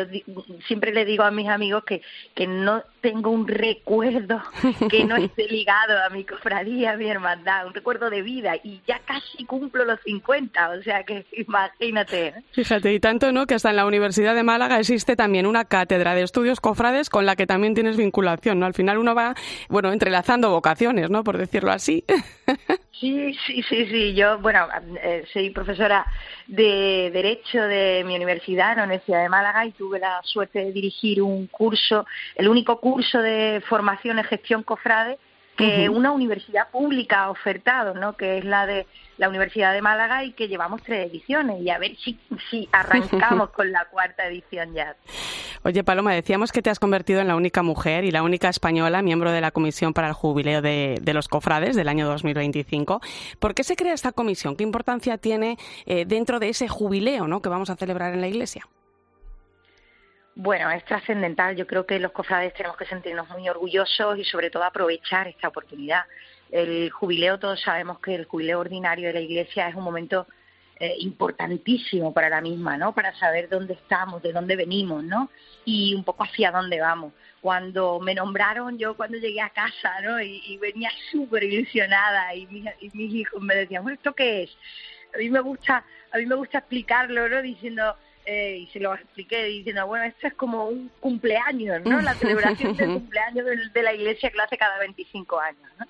siempre le digo a mis amigos que, que no tengo un recuerdo que no esté ligado a mi cofradía, a mi hermandad, un recuerdo de vida y ya casi cumplo los 50, o sea que imagínate. Fíjate, y tanto, ¿no? Que hasta en la Universidad de Málaga existe también una cátedra de estudios cofrades con la que también tienes vinculación, ¿no? Al final uno va, bueno, entrelazando vocaciones, ¿no? Por decirlo así. Sí, sí, sí, sí. Yo, bueno, eh, soy profesora de Derecho de mi universidad, la Universidad de Málaga, y tuve la suerte de dirigir un curso, el único curso de formación en gestión cofrade que una universidad pública ha ofertado, ¿no? Que es la de la Universidad de Málaga y que llevamos tres ediciones y a ver si, si arrancamos con la cuarta edición ya. Oye, Paloma, decíamos que te has convertido en la única mujer y la única española miembro de la Comisión para el Jubileo de, los Cofrades del año 2025. ¿Por qué se crea esta comisión? ¿Qué importancia tiene eh, dentro de ese jubileo ¿no? que vamos a celebrar en la Iglesia? Bueno, es trascendental. Yo creo que los cofrades tenemos que sentirnos muy orgullosos y sobre todo aprovechar esta oportunidad. El jubileo, todos sabemos que el jubileo ordinario de la Iglesia es un momento eh, importantísimo para la misma, ¿no? Para saber dónde estamos, de dónde venimos, ¿no? Y un poco hacia dónde vamos. Cuando me nombraron, yo cuando llegué a casa, ¿no? Y, venía súper ilusionada y mis, y mis hijos me decían, bueno, ¿esto qué es? A mí me gusta, a mí me gusta explicarlo, ¿no? Diciendo, eh, y se lo expliqué diciendo, bueno, esto es como un cumpleaños, ¿no? La celebración del cumpleaños de, la iglesia que lo hace cada 25 años, ¿no?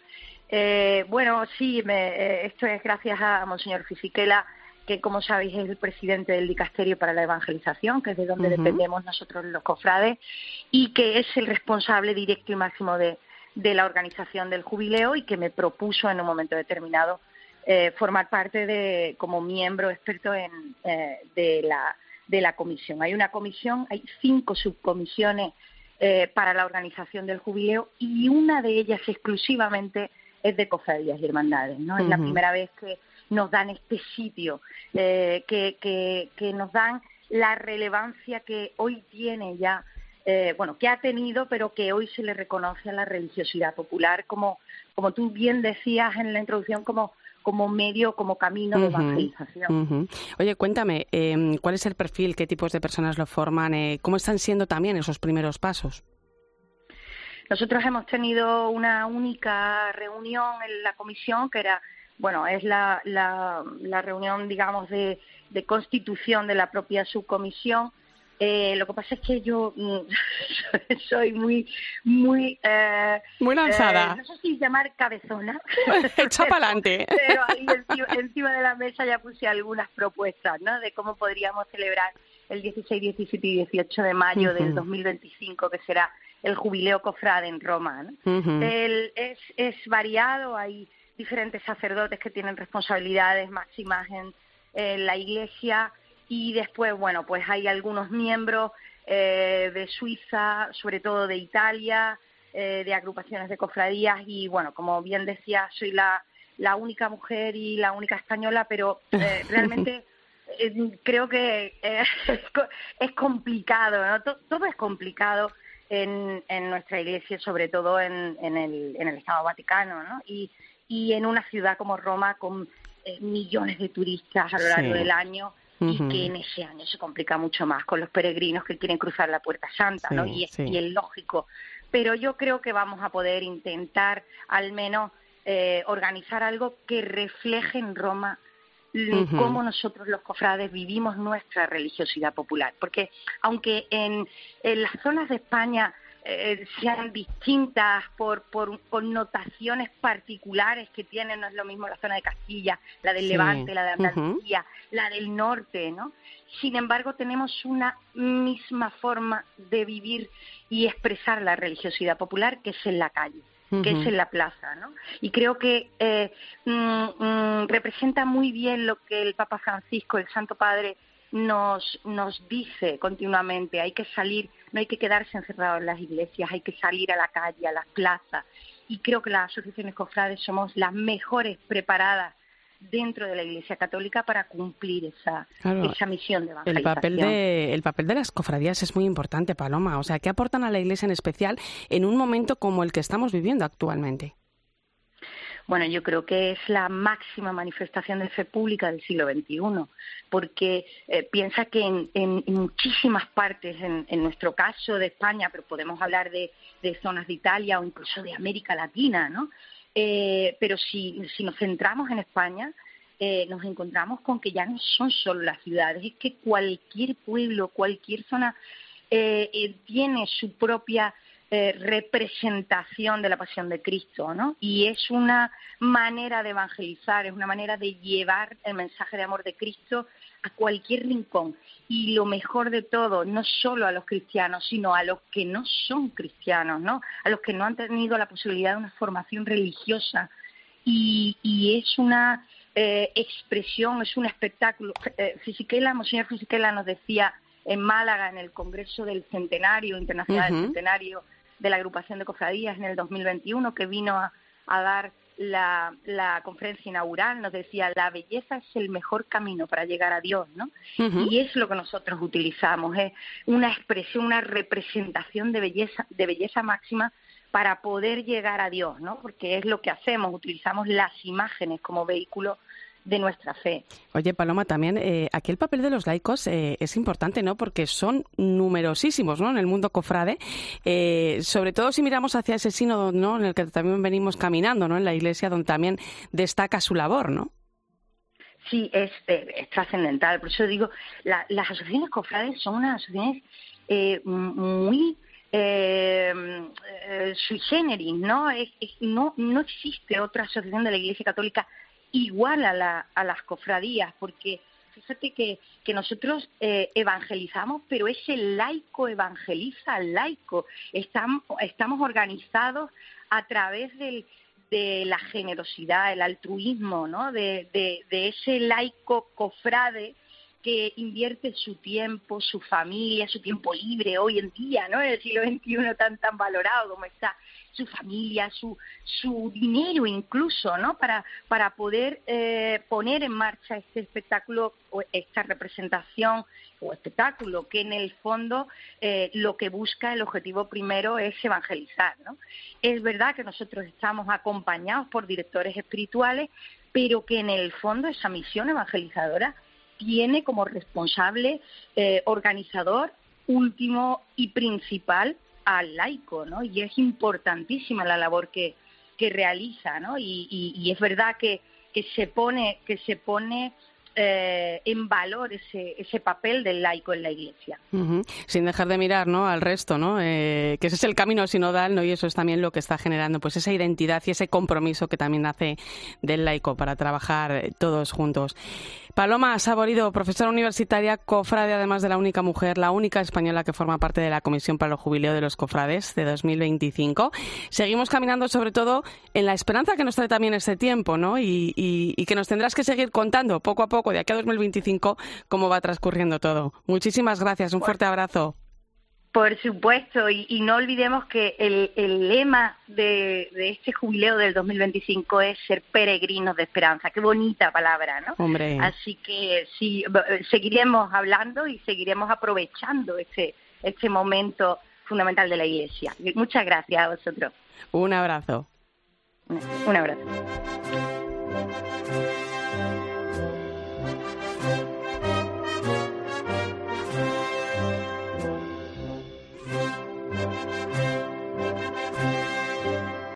Eh, bueno, sí, me, eh, esto es gracias a Monseñor Fisiquela, que como sabéis es el presidente del Dicasterio para la Evangelización, que es de donde dependemos nosotros los cofrades, y que es el responsable directo y máximo de, de la organización del jubileo y que me propuso en un momento determinado formar parte de, como miembro experto en, de la de la comisión. Hay una comisión, hay cinco subcomisiones eh, para la organización del jubileo y una de ellas exclusivamente es de cofradías y hermandades. ¿no? Es la primera vez que nos dan este sitio, eh, que, que, nos dan la relevancia que hoy tiene ya, eh, bueno, que ha tenido, pero que hoy se le reconoce a la religiosidad popular, como, como tú bien decías en la introducción, como como medio, como camino de evangelización. Oye, cuéntame, em, ¿cuál es el perfil? ¿Qué tipos de personas lo forman? Eh, ¿Cómo están siendo también esos primeros pasos? Nosotros hemos tenido una única reunión en la comisión que era, bueno, es la, la, la reunión, digamos, de, de constitución de la propia subcomisión eh, lo que pasa es que yo mm, soy muy, muy... Eh, muy lanzada. Eh, no sé si llamar cabezona. Echa para adelante. Pero ahí encima, de la mesa ya puse algunas propuestas, ¿no? De cómo podríamos celebrar el 16, 17 y 18 de mayo del 2025, que será el jubileo cofrade en Roma. ¿no? es, es variado, hay diferentes sacerdotes que tienen responsabilidades máximas en, en la Iglesia y después, bueno, pues hay algunos miembros eh, de Suiza, sobre todo de Italia, eh, de agrupaciones de cofradías y, bueno, como bien decía, soy la, la única mujer y la única española, pero eh, realmente creo que es, complicado, ¿no? todo es complicado en, en nuestra iglesia, sobre todo en, en, el, en el Estado Vaticano, ¿no? Y, y en una ciudad como Roma con millones de turistas a lo largo del año y que en ese año se complica mucho más con los peregrinos que quieren cruzar la Puerta Santa, ¿no? Y es, y lógico. Pero yo creo que vamos a poder intentar al menos eh, organizar algo que refleje en Roma cómo nosotros los cofrades vivimos nuestra religiosidad popular. Porque aunque en, en las zonas de España eh, sean distintas por, por connotaciones particulares que tienen, no es lo mismo la zona de Castilla, la del Levante, la de Andalucía, la del norte, ¿no? Sin embargo, tenemos una misma forma de vivir y expresar la religiosidad popular que es en la calle que es en la plaza, ¿no? Y creo que eh, mm, mm, representa muy bien lo que el Papa Francisco, el Santo Padre, nos, nos dice continuamente, hay que salir, no hay que quedarse encerrados en las iglesias, hay que salir a la calle, a las plazas. Y creo que las asociaciones cofrades somos las mejores preparadas dentro de la Iglesia Católica para cumplir esa, esa misión de evangelización. El papel de, el papel de las cofradías es muy importante, Paloma. O sea, ¿qué aportan a la Iglesia en especial en un momento como el que estamos viviendo actualmente? Bueno, yo creo que es la máxima manifestación de fe pública del siglo XXI, porque eh, piensa que en, muchísimas partes, en, nuestro caso de España, pero podemos hablar de, zonas de Italia o incluso de América Latina, ¿no? Eh, pero si, nos centramos en España, eh, nos encontramos con que ya no son solo las ciudades, es que cualquier pueblo, cualquier zona tiene su propia eh, representación de la pasión de Cristo, ¿no? Y es una manera de evangelizar, es una manera de llevar el mensaje de amor de Cristo a cualquier rincón. Y lo mejor de todo, no solo a los cristianos, sino a los que no son cristianos, ¿no? A los que no han tenido la posibilidad de una formación religiosa. Y, es una eh, expresión, es un espectáculo. Eh, Fisiquela, Monseñor Fisiquela nos decía en Málaga, en el Congreso del Centenario, Internacional del Centenario, de la agrupación de cofradías en el 2021 que vino a, dar la, conferencia inaugural nos decía la belleza es el mejor camino para llegar a Dios, ¿no? Y es lo que nosotros utilizamos, es una expresión, una representación de belleza, de belleza máxima para poder llegar a Dios, ¿no? Porque es lo que hacemos, utilizamos las imágenes como vehículo de nuestra fe. Oye, Paloma, también eh, aquí el papel de los laicos eh, es importante, ¿no? Porque son numerosísimos, ¿no? En el mundo cofrade, eh, sobre todo si miramos hacia ese sínodo, ¿no? En el que también venimos caminando, ¿no? En la iglesia, donde también destaca su labor, ¿no? Sí, es, es trascendental. Por eso digo, las asociaciones cofrades son unas asociaciones muy sui generis, ¿no? no, no existe otra asociación de la Iglesia Católica igual a, las cofradías, porque fíjate que, nosotros eh, evangelizamos, pero ese laico evangeliza al laico. Estamos, organizados a través de la generosidad, el altruismo, ¿no? De, de, ese laico cofrade que invierte su tiempo, su familia, su tiempo libre hoy en día, ¿no? En el siglo XXI tan tan valorado como está su familia, su, su dinero incluso, ¿no? Para, para poder eh, poner en marcha este espectáculo o esta representación o espectáculo que en el fondo eh, lo que busca, el objetivo primero es evangelizar, ¿no? Es verdad que nosotros estamos acompañados por directores espirituales, pero que en el fondo esa misión evangelizadora tiene como responsable eh, organizador último y principal al laico, ¿no? Y es importantísima la labor que, que realiza, ¿no? Y, y, es verdad que, que se pone, que se pone eh, en valor ese, ese papel del laico en la Iglesia. Sin dejar de mirar ¿no? al resto, ¿no? Eh, que ese es el camino sinodal ¿no? y eso es también lo que está generando pues esa identidad y ese compromiso que también hace del laico para trabajar todos juntos. Paloma Saborido, profesora universitaria, cofrade, además de la única mujer, la única española que forma parte de la Comisión para el Jubileo de los Cofrades de 2025. Seguimos caminando sobre todo en la esperanza que nos trae también este tiempo, ¿no? Y, y que nos tendrás que seguir contando poco a poco de aquí a 2025 cómo va transcurriendo todo. Muchísimas gracias, un fuerte abrazo. Por supuesto, y, no olvidemos que el, lema de, este jubileo del 2025 es ser peregrinos de esperanza. Qué bonita palabra, ¿no? Hombre. Así que sí, seguiremos hablando y seguiremos aprovechando este, este momento fundamental de la Iglesia. Muchas gracias a vosotros. Un abrazo. Un abrazo.